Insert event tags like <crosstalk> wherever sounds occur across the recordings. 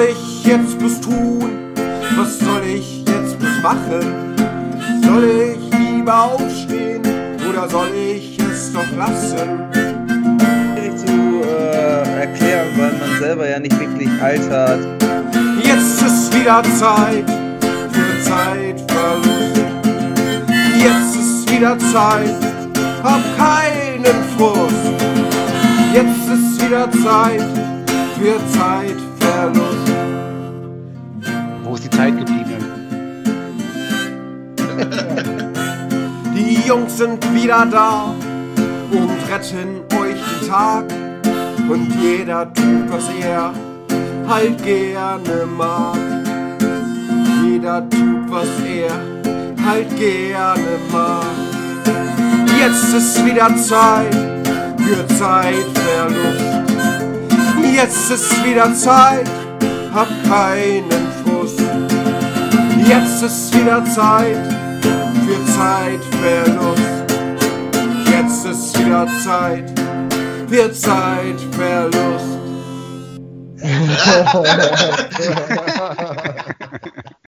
soll ich jetzt bloß tun? Was soll ich jetzt bloß machen? Soll ich lieber aufstehen oder soll ich es doch lassen? Schwierig zu äh, erklären, weil man selber ja nicht wirklich altert. Jetzt ist wieder Zeit für Zeitverlust. Jetzt ist wieder Zeit, hab keinen Frust. Jetzt ist wieder Zeit für Zeitverlust. Jungs sind wieder da und retten euch den Tag. Und jeder tut, was er halt gerne mag. Jeder tut, was er halt gerne mag. Jetzt ist wieder Zeit für Zeitverlust. Jetzt ist wieder Zeit, hab keinen Frust. Jetzt ist wieder Zeit Zeitverlust. Jetzt ist wieder Zeit für Zeitverlust. <laughs>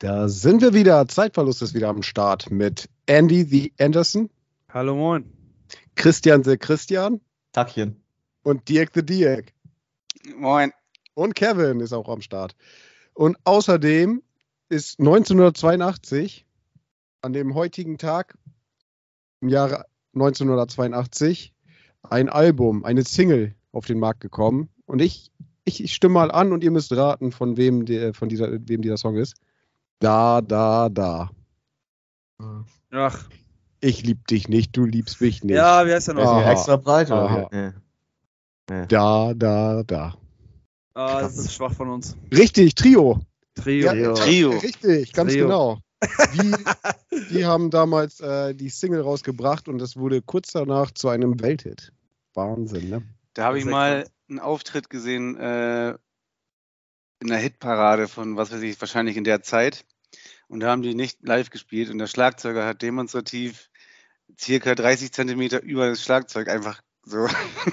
Da sind wir wieder. Zeitverlust ist wieder am Start mit Andy the Anderson, Hallo moin. Christian the Christian Tackchen. und Dirk the Dirk. Moin. Und Kevin ist auch am Start. Und außerdem ist 1982, an dem heutigen Tag, im Jahre 1982, ein Album, eine Single auf den Markt gekommen. Und ich, ich, ich stimme mal an und ihr müsst raten, von wem, der, von dieser, wem dieser Song ist. Da, da, da. Ach, Ich lieb dich nicht, du liebst mich nicht. ja, wie heißt der noch? Aha. ja extra breit, oder? Aha. Ja. Da, da, da. Ah, das ist schwach von uns. Richtig, Trio. Trio. Ja, Trio. Richtig, ganz Trio. genau. Die, <laughs> die haben damals äh, die Single rausgebracht und das wurde kurz danach zu einem Welthit. Wahnsinn, ne? Da habe ich mal einen Auftritt gesehen äh, in der Hitparade von, was weiß ich, wahrscheinlich in der Zeit. Und da haben die nicht live gespielt und der Schlagzeuger hat demonstrativ circa 30 Zentimeter über das Schlagzeug einfach so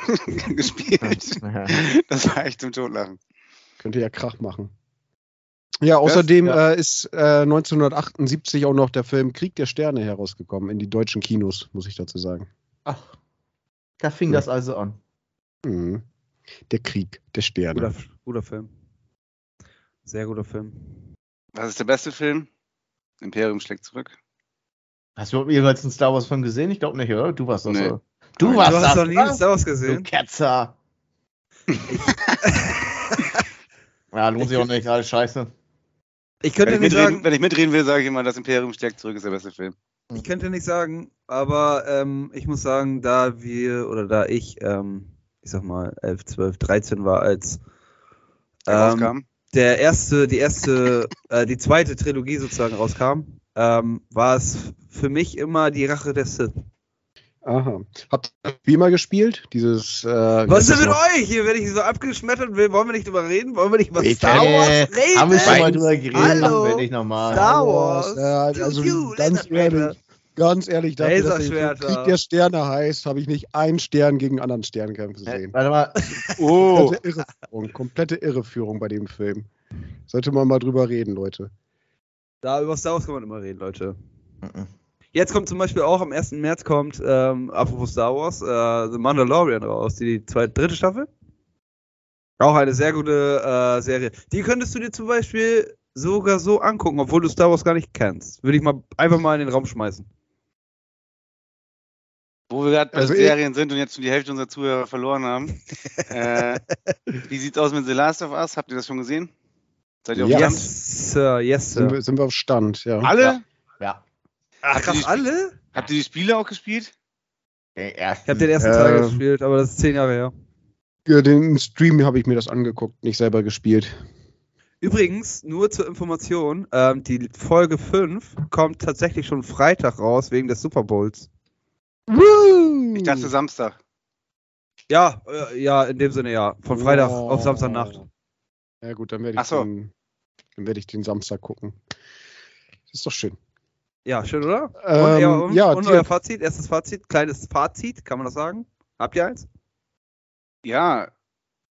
<laughs> gespielt. Das war echt zum Totlachen. Könnte ja Krach machen. Ja, außerdem ja. Äh, ist äh, 1978 auch noch der Film Krieg der Sterne herausgekommen in die deutschen Kinos, muss ich dazu sagen. Ach, da fing das also an. Mhm. Der Krieg der Sterne. Guter, guter Film. Sehr guter Film. Was ist der beste Film? Imperium schlägt zurück. Hast du jemals einen Star Wars Film gesehen? Ich glaube nicht, oder? Du warst das Nee. so. Du warst du hast das, noch nie oder? Star Wars Du gesehen? Ketzer. <laughs> ja, lohnt sich auch nicht, alles scheiße. Ich Wenn könnte ich, nicht sagen, wenn ich mitreden will, sage ich immer, das Imperium schlägt zurück ist der beste Film. ich könnte nicht sagen, aber ähm, ich muss sagen, da wir oder da ich, ähm, ich sag mal, 11, 12, 13 war, als Der ähm, der erste, die erste, <laughs> äh, die zweite Trilogie sozusagen rauskam, ähm, war es für mich immer die Rache der Sith. Aha. Habt ihr das Spiel mal gespielt? Dieses. Äh, wie Was ist denn mit euch? Hier werde ich so abgeschmettert will. Wollen wir nicht drüber reden? Wollen wir nicht über Bitte. Star Wars reden? Haben wir schon mal drüber geredet? Hallo. Machen wir nicht nochmal. Star Wars. Ja, also piu, ganz ehrlich, ganz ehrlich, dafür, dass der Laserschwerter. Krieg der Sterne heißt, habe ich nicht einen Stern gegen einen anderen Stern kämpfen Äh, sehen. Warte mal. <laughs> Oh, Komplette Irreführung, komplette Irreführung bei dem Film. Sollte man mal drüber reden, Leute. Da über Star Wars kann man immer reden, Leute. Mhm. Jetzt kommt zum Beispiel auch am 1. März kommt, ähm, apropos Star Wars, äh, The Mandalorian raus, die zweite, dritte Staffel. Auch eine sehr gute äh, Serie. Die könntest du dir zum Beispiel sogar so angucken, obwohl du Star Wars gar nicht kennst. Würde ich mal einfach mal in den Raum schmeißen. wo wir gerade bei Also Serien sind und jetzt schon die Hälfte unserer Zuhörer verloren haben. <laughs> äh, wie sieht's aus mit The Last of Us? Habt ihr das schon gesehen? Seid ihr auf Ja. Stand? Yes, Sir, yes, Sind Sir. wir, sind wir auf Stand, ja. Alle? Ja. Ach, Habt ihr krass, die- alle? Habt ihr die Spiele auch gespielt? Den ersten. Ich habe den ersten Äh, Teil gespielt, aber das ist zehn Jahre her. Ja, Den Stream habe ich mir das angeguckt, nicht selber gespielt. Übrigens, nur zur Information, ähm, die Folge 5 kommt tatsächlich schon Freitag raus, wegen des Super Bowls. Ich dachte. Samstag. Ja, äh, ja, in dem Sinne ja. Von Freitag Wow. auf Samstagnacht. Ja gut, dann werde ich, so. den, dann werde ich den Samstag gucken. Das ist doch schön. Ja, schön, oder? und, Ähm, ja, und, ja, und euer Fazit, erstes Fazit, kleines Fazit, kann man das sagen? Habt ihr eins? Ja,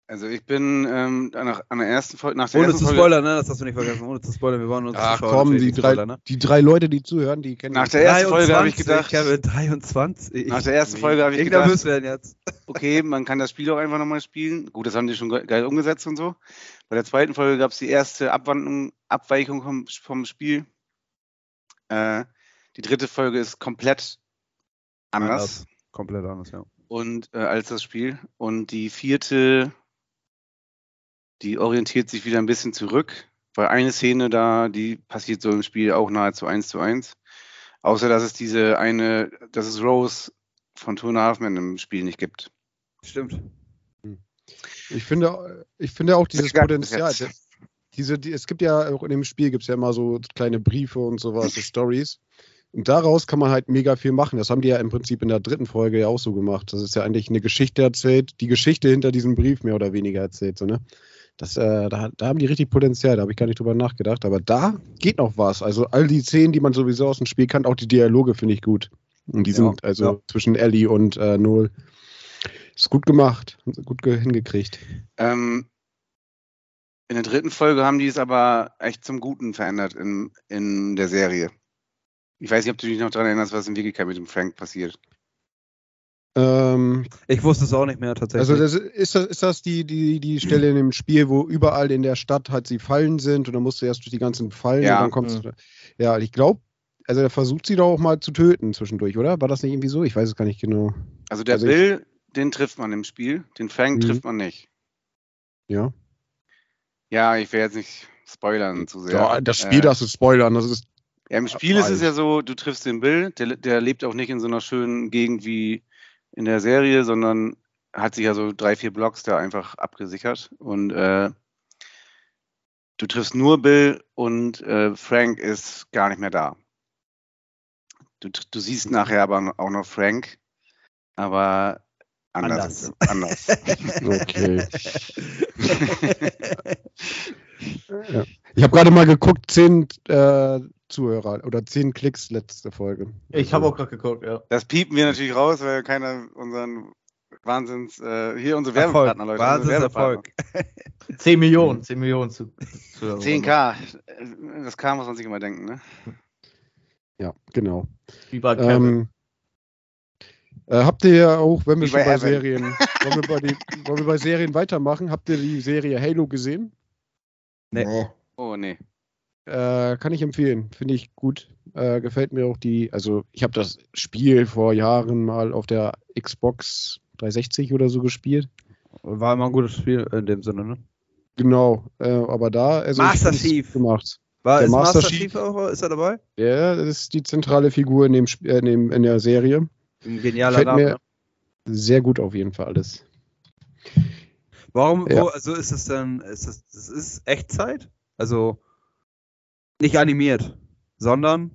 Also ich bin ähm, nach, an der ersten Folge, nach der Ohne ersten zu Folge, spoilern, ne? Das hast du nicht vergessen. Ohne zu spoilern, wir wollen uns Ach Zuschauer komm, die drei, spoilern, ne? die drei Leute, die zuhören, die kennen Nach der ersten Folge habe ich 23, gedacht, Kevin, 23. nach der ersten Folge habe ich Ich gedacht, nervös werden jetzt. <laughs> okay, man kann das Spiel auch einfach nochmal spielen. Gut, das haben die schon ge- geil umgesetzt und so. Bei der zweiten Folge gab es die erste Abwandlung, Abweichung vom, vom Spiel. Äh, die dritte Folge ist komplett anders, Komplett anders, ja. und äh, als das Spiel. Und die vierte, die orientiert sich wieder ein bisschen zurück, weil eine Szene da, die passiert so im Spiel auch nahezu eins zu eins. Außer dass es diese eine, dass es Rose von Two and a Half Men im Spiel nicht gibt. Stimmt. Ich finde, ich finde auch dieses Potenzial. jetzt. Diese, die, es gibt ja auch in dem Spiel gibt es ja immer so kleine Briefe und sowas, so Stories. Und daraus kann man halt mega viel machen. Das haben die ja im Prinzip in der dritten Folge ja auch so gemacht. Das ist ja eigentlich eine Geschichte erzählt, die Geschichte hinter diesem Brief mehr oder weniger erzählt. So, ne? das, äh, da, da haben die richtig Potenzial, da habe ich gar nicht drüber nachgedacht. Aber da geht noch was. Also all die Szenen, die man sowieso aus dem Spiel kann, auch die Dialoge finde ich gut. Und die Ja, sind also ja. zwischen Ellie und äh, Noel. Ist gut gemacht, gut ge hingekriegt. Ähm, in der dritten Folge haben die es aber echt zum Guten verändert in, in der Serie. Ich weiß nicht, ob du dich noch daran erinnerst, was in Wikika mit dem Frank passiert. Ähm, Ich wusste es auch nicht mehr tatsächlich. Also das, ist das, ist das die, die, die Stelle in dem Spiel, wo überall in der Stadt halt sie Fallen sind und dann musst du erst durch die ganzen Fallen Ja. und dann kommst du. Ja, ich glaube, also er versucht sie doch auch mal zu töten zwischendurch, oder? War das nicht irgendwie so? Ich weiß es gar nicht genau. Also der Also ich- Bill, den trifft man im Spiel, den Frank Mhm. trifft man nicht. Ja. Ja, ich will jetzt nicht spoilern zu sehr. Ja, das Spiel Äh, darfst du spoilern. Das ist. Ja, im Spiel ist es ja so, du triffst den Bill, der, der lebt auch nicht in so einer schönen Gegend wie in der Serie, sondern hat sich ja so drei, vier Blocks da einfach abgesichert. Und äh, du triffst nur Bill und äh, Frank ist gar nicht mehr da. Du, du siehst nachher aber auch noch Frank, aber anders. anders. Okay. <laughs> ja. Ich habe gerade mal geguckt, zehn äh, Zuhörer oder zehn Klicks letzte Folge. Ich habe auch gerade geguckt, ja. Das piepen wir natürlich raus, weil keiner unseren Wahnsinns, äh, hier unsere Erfolg. Werbepartner, Leute. unsere Wahnsinnserfolg. 10 Millionen, 10 Millionen zu. zu 10k. Das K muss man sich immer denken, ne? Ja, genau. Wie bei Kevin. Ähm, äh, habt ihr auch, wenn wir Wie schon bei bei. Serien, <laughs> wollen wir bei, die, wollen wir bei Serien weitermachen? Habt ihr die Serie Halo gesehen? Nee. Oh, nee. Äh, kann ich empfehlen, finde ich gut. Äh, gefällt mir auch die, also ich habe das Spiel vor Jahren mal auf der Xbox 360 oder so gespielt. War immer ein gutes Spiel in dem Sinne, ne? Genau, äh, aber da, also Master Chief. gemacht. War Der ist Master Master Chief- Chief auch, ist er dabei? Der ist die zentrale Figur in, dem, äh, in, dem, in der Serie. Ein genialer Gefällt Name. mir sehr gut auf jeden Fall alles. Warum, Ja. wo, also ist das dann, ist das, das ist Echtzeit? Also nicht animiert, sondern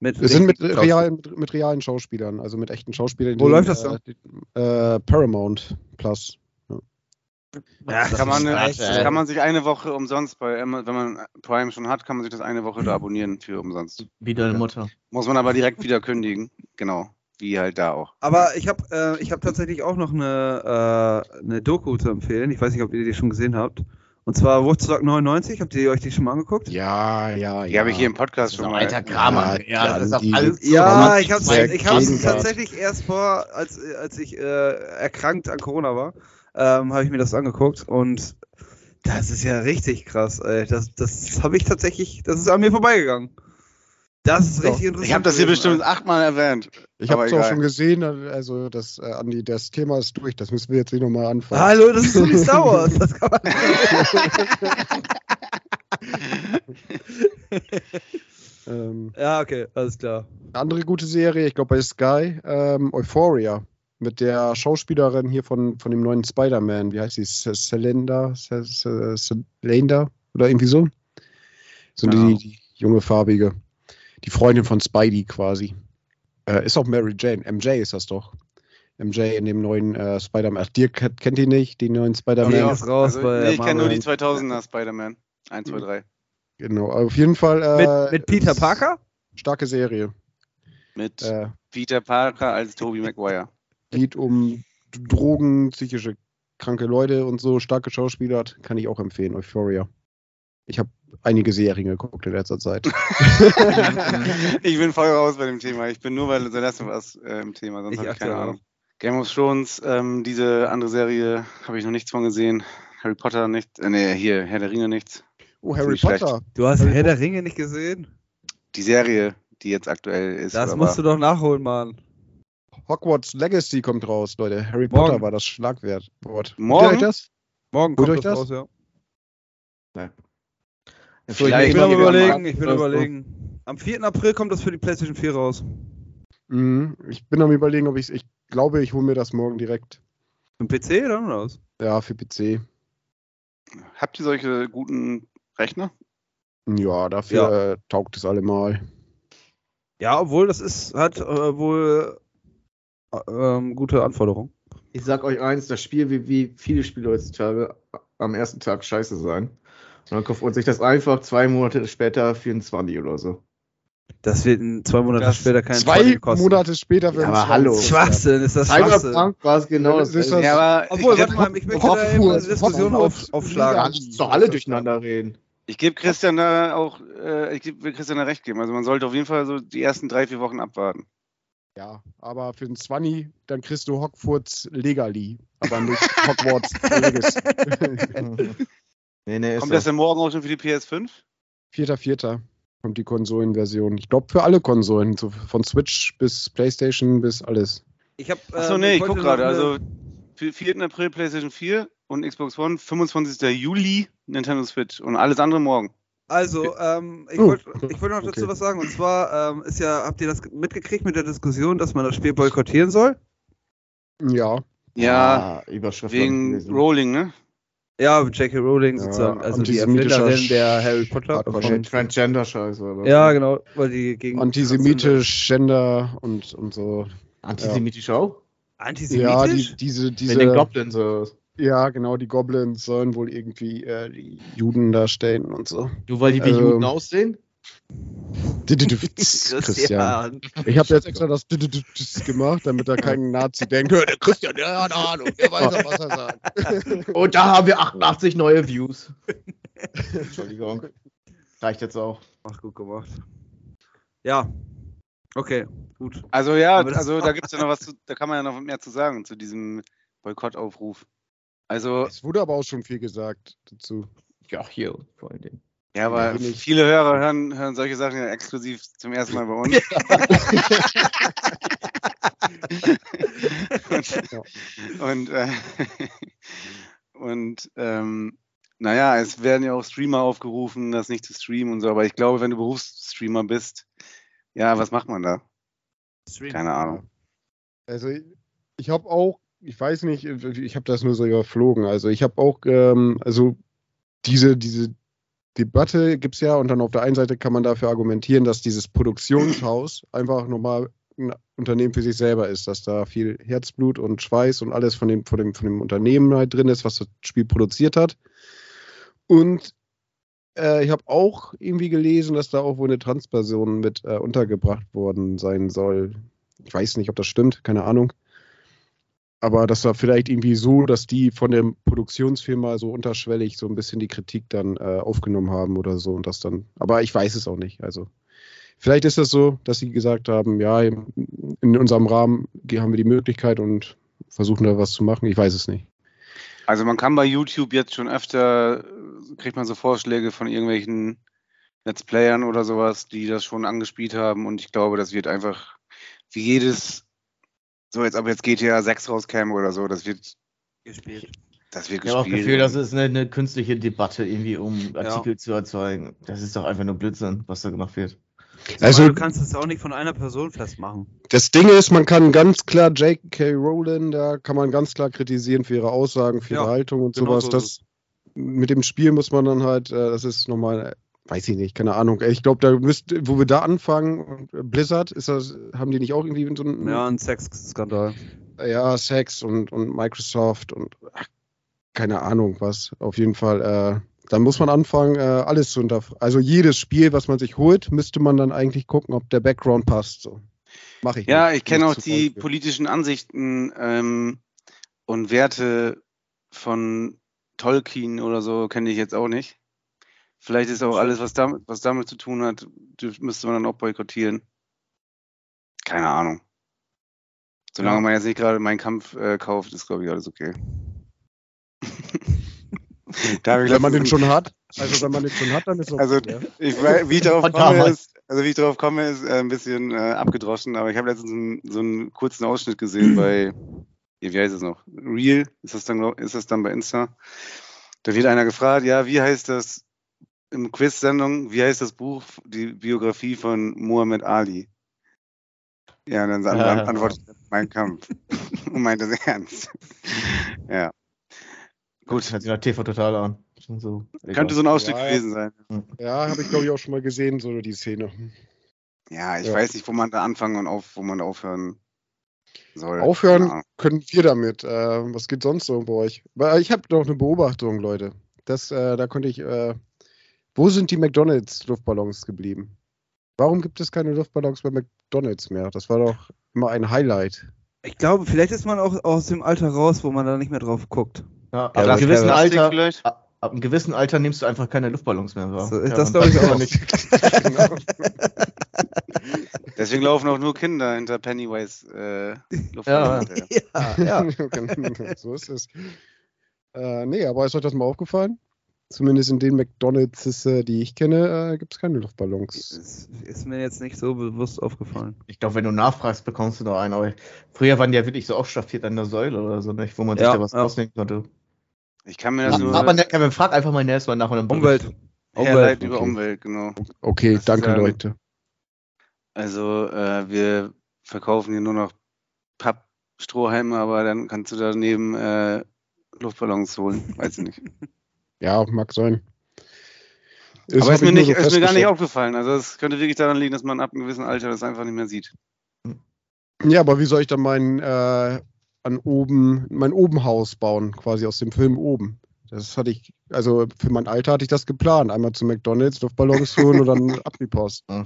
mit. Wir sind mit, realen, mit, mit realen Schauspielern, also mit echten Schauspielern. Wo die, läuft das äh, die- Äh, Paramount Plus. Ja, Das kann, man, ey. kann man sich eine Woche umsonst bei wenn man Prime schon hat, kann man sich das eine Woche da abonnieren für umsonst. Wie deine Mutter. Muss man aber direkt wieder kündigen. Genau. Wie halt da auch. Aber ich habe äh, ich hab tatsächlich auch noch eine, äh, eine Doku zu empfehlen. Ich weiß nicht, ob ihr die schon gesehen habt. Und zwar Woodstock 99. Habt ihr euch die schon mal angeguckt? Ja, ja, Die habe ich hier im Podcast schon mal. alter Kramer. Ja, Ja, das ist auf die- alles Ja, ich habe Gegenwart. tatsächlich erst vor, als, als ich äh, erkrankt an Corona war, ähm, habe ich mir das angeguckt und das ist ja richtig krass. Ey. Das, das habe ich tatsächlich, das ist an mir vorbeigegangen. Das ist Ja. richtig interessant. Ich habe das hier bestimmt achtmal erwähnt. Ich habe es auch schon gesehen, also das, äh, Andi, das Thema ist durch, das müssen wir jetzt nicht nochmal anfangen. Hallo, das ist so wie Star Wars. Das kann man <laughs> Ähm, ja, okay, alles klar. eine andere gute Serie, ich glaube bei Sky, ähm, Euphoria, mit der Schauspielerin hier von, von dem neuen Spider-Man, wie heißt sie? Selenda? Selenda? Oder irgendwie so? So Keine die, die junge farbige. Die Freundin von Spidey quasi. Äh, ist auch Mary Jane. MJ ist das doch. MJ in dem neuen äh, Spider-Man. Ach, Dirk kennt die nicht, die neuen Spider-Man. Ja. ist raus also, nee, ich kenne nur die 2000er Spider-Man. 1, 2, 3. Genau, auf jeden Fall. Äh, Mit, mit Peter Parker? Starke Serie. Mit Äh, Peter Parker als Tobey <laughs> Maguire. geht um Drogen, psychische kranke Leute und so, starke Schauspieler hat, kann ich auch empfehlen, Euphoria. Ich habe einige Serien geguckt in letzter Zeit. <laughs> ich bin voll raus bei dem Thema. Ich bin nur bei The Last of Us äh, im Thema, sonst habe ich keine Ahnung. Game of Thrones, ähm, diese andere Serie habe ich noch nichts von gesehen. Harry Potter nicht, äh, nee, hier, Herr der Ringe nichts. Oh, Harry Nicht schlecht. Potter. Du hast Harry Herr der Ringe nicht gesehen? Die Serie, die jetzt aktuell ist. Das musst du doch nachholen, Mann. Hogwarts Legacy kommt raus, Leute. Harry Morgen. Potter war das Schlagwort. Wort. Morgen? Ihr euch das? Morgen kommt euch das das? raus, ja. So, Ich mal will überlegen, ich will überlegen. Am 4. April kommt das für die PlayStation 4 raus. Mhm. Ich bin am überlegen, ob ich ich glaube, ich hole mir das morgen direkt. Im PC oder was? Ja, für PC. Habt ihr solche guten Rechner? Ja, dafür Äh, taugt es allemal. Ja, obwohl das ist, hat äh, wohl äh, ähm, gute Anforderungen. Ich sag euch eins, das Spiel, wie, wie viele Spiele heutzutage, am ersten Tag scheiße sein. Und dann kauft man sich das einfach zwei Monate später für einen 20 oder so. Das wird in zwei Monate Das später keinen Zwei. Monate später werden Ja, aber es hallo. 20. Schwachsinn, ist das Schwachsinn. Cyberpunk war es genau Das ist das- Ja, aber Obwohl, ich warte gebe mal, ich möchte da eben eine Diskussion auf, aufschlagen. Kannst doch alle durcheinander reden. ich geb Christian da auch, äh, ich will Christian da recht geben. Also man sollte auf jeden Fall so die ersten drei, vier Wochen abwarten. Ja, aber für den 20 dann kriegst du Hogwarts Legali, aber nicht Hogwarts Legacy. <laughs> <laughs> nee, nee, Kommt das denn morgen auch schon für die PS5? Vierter, vierter kommt die Konsolenversion. Ich glaube für alle Konsolen, so von Switch bis Playstation bis alles. Ich hab, Achso, ähm, nee, ich guck gerade. Also für 4. April PlayStation 4 und Xbox One, 25. Juli Nintendo Switch und alles andere morgen. Also, ähm, ich Oh, wollte ich wollte noch dazu okay. was sagen. Und zwar ähm, ist ja, habt ihr das mitgekriegt mit der Diskussion, dass man das Spiel boykottieren soll? Ja, Ja, Ah, Überschrift wegen. Rolling, ne? Ja, J.K. Rowling Ja, sozusagen, also die Erfinderin der Harry Potter. Transgender-Scheiße. oder ja, genau, weil die gegen antisemitisch, Gender und, und so. Antisemitisch auch? Antisemitisch? Ja, die, diese, Wegen den diese, Goblins. was? ja, genau, die Goblins sollen wohl irgendwie äh, die Juden darstellen und so. Nur weil die wie Ähm, Juden aussehen? <laughs> Christian. Ich habe jetzt extra das gemacht, damit da kein Nazi denkt, "Hör, der Christian, der hat Ahnung, der weiß doch, was er sagt. <laughs> Und da haben wir 88 neue Views. Entschuldigung. Reicht jetzt auch. Ach, gut gemacht. Ja. Okay, gut. Also ja, also da gibt's ja noch was zu, da kann man ja noch mehr zu sagen zu diesem Boykottaufruf. Also, Es wurde aber auch schon viel gesagt dazu. Ja, hier vor allen Dingen. Ja, aber wenig. viele Hörer hören, hören solche Sachen ja exklusiv zum ersten Mal bei uns. und <laughs> und, äh, und ähm, naja, es werden ja auch Streamer aufgerufen, das nicht zu streamen und so, aber ich glaube, wenn du Berufsstreamer bist, ja, was macht man da? Keine Ahnung. Also ich, ich habe auch, ich weiß nicht, ich habe das nur so überflogen. Also ich habe auch, ähm, also diese, diese Debatte gibt es ja und dann auf der einen Seite kann man dafür argumentieren, dass dieses Produktionshaus <clears throat> einfach nochmal ein Unternehmen für sich selber ist, dass da viel Herzblut und Schweiß und alles von dem, von dem, von dem Unternehmen halt drin ist, was das Spiel produziert hat. Und äh, ich habe auch irgendwie gelesen, dass da auch wohl eine Transperson mit äh, untergebracht worden sein soll. Ich weiß nicht, ob das stimmt, keine Ahnung. Aber das war vielleicht irgendwie so, dass die von der Produktionsfirma so unterschwellig so ein bisschen die Kritik dann äh, aufgenommen haben oder so und das dann. Aber ich weiß es auch nicht. Also vielleicht ist es so, dass sie gesagt haben, ja, in unserem Rahmen haben wir die Möglichkeit und versuchen da was zu machen. Ich weiß es nicht. Also man kann bei YouTube jetzt schon öfter, äh, kriegt man so Vorschläge von irgendwelchen Let's Playern oder sowas, die das schon angespielt haben und ich glaube, das wird einfach wie jedes, so jetzt aber jetzt GTA 6 rauskäme oder so, das wird, Gespielt. das wird Ich habe auch gespielt. Gefühl, das ist eine, eine künstliche Debatte, irgendwie, um Artikel zu erzeugen. Das ist doch einfach nur Blödsinn, was da gemacht wird. Also- du kannst es auch nicht von einer Person festmachen. Das Ding ist, man kann ganz klar J.K. Rowling, da kann man ganz klar kritisieren für ihre Aussagen, für ihre Ja, Haltung und genau sowas. so das, mit dem Spiel muss man dann halt, äh, das ist nochmal, weiß ich nicht, keine Ahnung. Ich glaube, da müsst, wo wir da anfangen, Blizzard, ist das, haben die nicht auch irgendwie so ein, Ja, ein Sexskandal. ja, Sex und, und Microsoft und ach, keine Ahnung was. Auf jeden Fall, äh, dann muss man anfangen, äh, alles zu hinterfragen. Also jedes Spiel, was man sich holt, müsste man dann eigentlich gucken, ob der Background passt. So. Mache ich Ja, nicht. ich kenne auch die Beispiel. politischen Ansichten ähm, und Werte von Tolkien oder so kenne ich jetzt auch nicht. Vielleicht ist auch alles, was damit, was damit zu tun hat, müsste man dann auch boykottieren. Keine Ahnung. Solange Ja. man jetzt nicht gerade meinen Kampf äh, kauft, ist, glaube ich, alles okay. <laughs> da Wenn man den schon hat, also wenn man den schon hat, dann ist es Also, okay, ja. Ich, wie ich darauf komme, ist, also wie ich darauf komme, ist äh, ein bisschen äh, abgedroschen, aber ich habe letztens einen, so einen kurzen Ausschnitt gesehen <clears throat> bei, wie heißt es noch? Real, ist das dann, ist das dann bei Insta? Da wird einer gefragt, ja, wie heißt das im Quiz-Sendung, wie heißt das Buch, die Biografie von Muhammad Ali? Ja, und dann an- Ja. antwortet er, mein Kampf. <laughs> und meinte es ernst. ja. Gut, hört sich nach TV total an. So, könnte so ein Ausschnitt Ja, ja. gewesen sein. Ja, habe ich glaube ich auch schon mal gesehen, so die Szene. Ja, ich Ja. weiß nicht, wo man da anfangen und auf, wo man aufhören soll. Aufhören Ahnung. können wir damit. Äh, was geht sonst so bei euch? Weil ich habe noch eine Beobachtung, Leute. Das, äh, da konnte ich. Äh, wo sind die McDonalds-Luftballons geblieben? Warum gibt es keine Luftballons bei McDonalds mehr? Das war doch immer ein Highlight. Ich glaube, vielleicht ist man auch aus dem Alter raus, wo man da nicht mehr drauf guckt. Ja, ab, Ja, einem gewissen Alter, ab, ab einem gewissen Alter nimmst du einfach keine Luftballons mehr. wahr? So ist Ja, das, und glaub ich, auch. nicht. genau. <laughs> Deswegen laufen auch nur Kinder hinter Pennywise äh, Luftballon Ja. Ja, ja. <laughs> so ist es. Äh, nee, aber ist euch das mal aufgefallen? Zumindest in den McDonalds, äh, die ich kenne, äh, gibt es keine Luftballons. Ist, ist mir jetzt nicht so bewusst aufgefallen. Ich glaube, wenn du nachfragst, bekommst du noch einen. Aber früher waren die ja wirklich so aufstaffiert an der Säule oder so, nicht, wo man sich Ja, da was ja. rausnehmen konnte. Ich kann mir das Ja, nur aber ne, Kevin, frag einfach mal nächstes Mal nach. Und dann Umwelt. über okay. Umwelt, genau. Okay, Das ist danke, ja- Leute. Also äh, wir verkaufen hier nur noch Pappstrohhalme, aber dann kannst du daneben äh, Luftballons holen. Weiß ich nicht. <laughs> Ja, mag sein. aber hab ist mir, nicht, so ist mir gar nicht aufgefallen. Also es könnte wirklich daran liegen, dass man ab einem gewissen Alter das einfach nicht mehr sieht. Ja, aber wie soll ich dann mein, äh, an oben, mein Obenhaus bauen, quasi aus dem Film oben? Das hatte ich, also für mein Alter hatte ich das geplant. Einmal zu McDonalds, Luftballons holen und dann <laughs> ab die Post. Ja.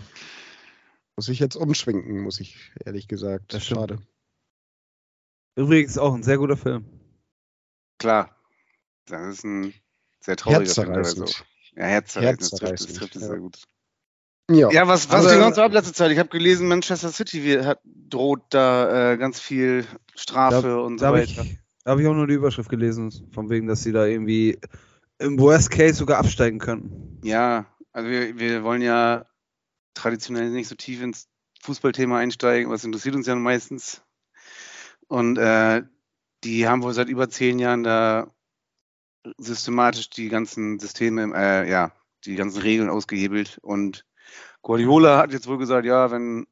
Muss ich jetzt umschwenken, muss ich ehrlich gesagt. Das. Schade. Übrigens auch ein sehr guter Film. Klar. Das ist ein sehr trauriger Film. teilweise Herzzerreißend. auch. Ja, herzerreißend. Das trifft, das Herzerreißend, trifft es ja. sehr gut. Ja, Ja, was, was Aber- ging sonst ab letzte Zeit? Ich habe gelesen, Manchester City hat, droht da äh, ganz viel Strafe und so Da habe weiter. ich, da hab ich auch nur die Überschrift gelesen, von wegen, dass sie da irgendwie im Worst Case sogar absteigen könnten. Ja, also wir, wir wollen ja traditionell nicht so tief ins Fußballthema einsteigen, was interessiert uns ja meistens. Und äh, die haben wohl seit über zehn Jahren da systematisch die ganzen Systeme, äh, ja, die ganzen Regeln ausgehebelt. Und Guardiola hat jetzt wohl gesagt, ja, wenn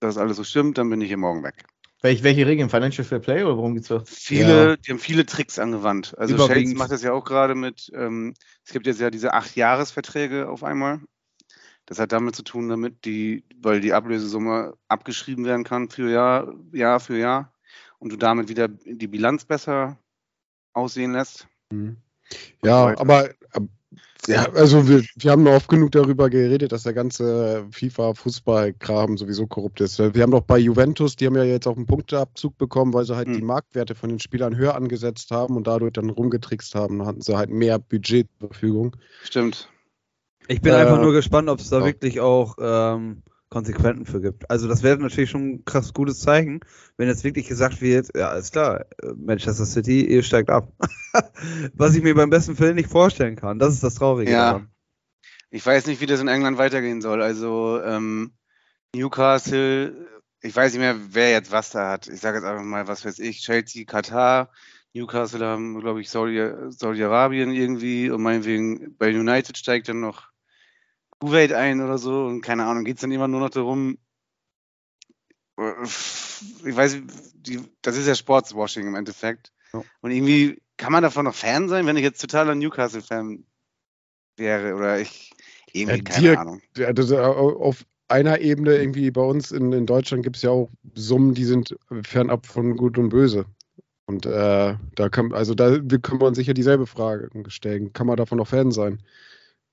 das alles so stimmt, dann bin ich hier morgen weg. Welche, welche Regeln? Financial Fair Play oder worum geht's da? Viele, die haben viele Tricks angewandt. Also Chelsea Überwiegend. macht das ja auch gerade mit, ähm, es gibt jetzt ja diese acht Jahresverträge auf einmal. Das hat damit zu tun, damit die, weil die Ablösesumme abgeschrieben werden kann für Jahr, Jahr für Jahr und du damit wieder die Bilanz besser aussehen lässt. Mhm. Ja, aber ähm, ja, also wir, wir haben oft genug darüber geredet, dass der ganze FIFA-Fußball-Kram sowieso korrupt ist. Wir haben doch bei Juventus, die haben ja jetzt auch einen Punkteabzug bekommen, weil sie halt Hm. die Marktwerte von den Spielern höher angesetzt haben und dadurch dann rumgetrickst haben. Da hatten sie halt mehr Budget zur Verfügung. Stimmt. Ich bin Äh, einfach nur gespannt, ob es da ja. wirklich auch ähm, Konsequenzen für gibt. Also das wäre natürlich schon ein krass gutes Zeichen, wenn jetzt wirklich gesagt wird, ja, ist klar, äh, Manchester City, ihr steigt ab. <laughs> Was ich mir beim besten Film nicht vorstellen kann. Das ist das Traurige Ja. daran. Ich weiß nicht, wie das in England weitergehen soll. Also ähm, Newcastle, ich weiß nicht mehr, wer jetzt was da hat. Ich sage jetzt einfach mal, was weiß ich, Chelsea, Katar, Newcastle haben, glaube ich, Saudi- Saudi-Arabien irgendwie und meinetwegen bei United steigt dann noch Kuwait ein oder so und keine Ahnung, geht es dann immer nur noch darum, äh, ich weiß, die, das ist ja Sportswashing im Endeffekt. Ja. Und irgendwie kann man davon noch Fan sein, wenn ich jetzt totaler Newcastle-Fan wäre oder ich irgendwie, Ja, keine dir- Ahnung. Ja, das, äh, auf einer Ebene irgendwie bei uns in, in Deutschland gibt es ja auch Summen, die sind fernab von Gut und Böse. Und äh, da kann, also da können wir uns sicher dieselbe Frage stellen. Kann man davon noch Fan sein?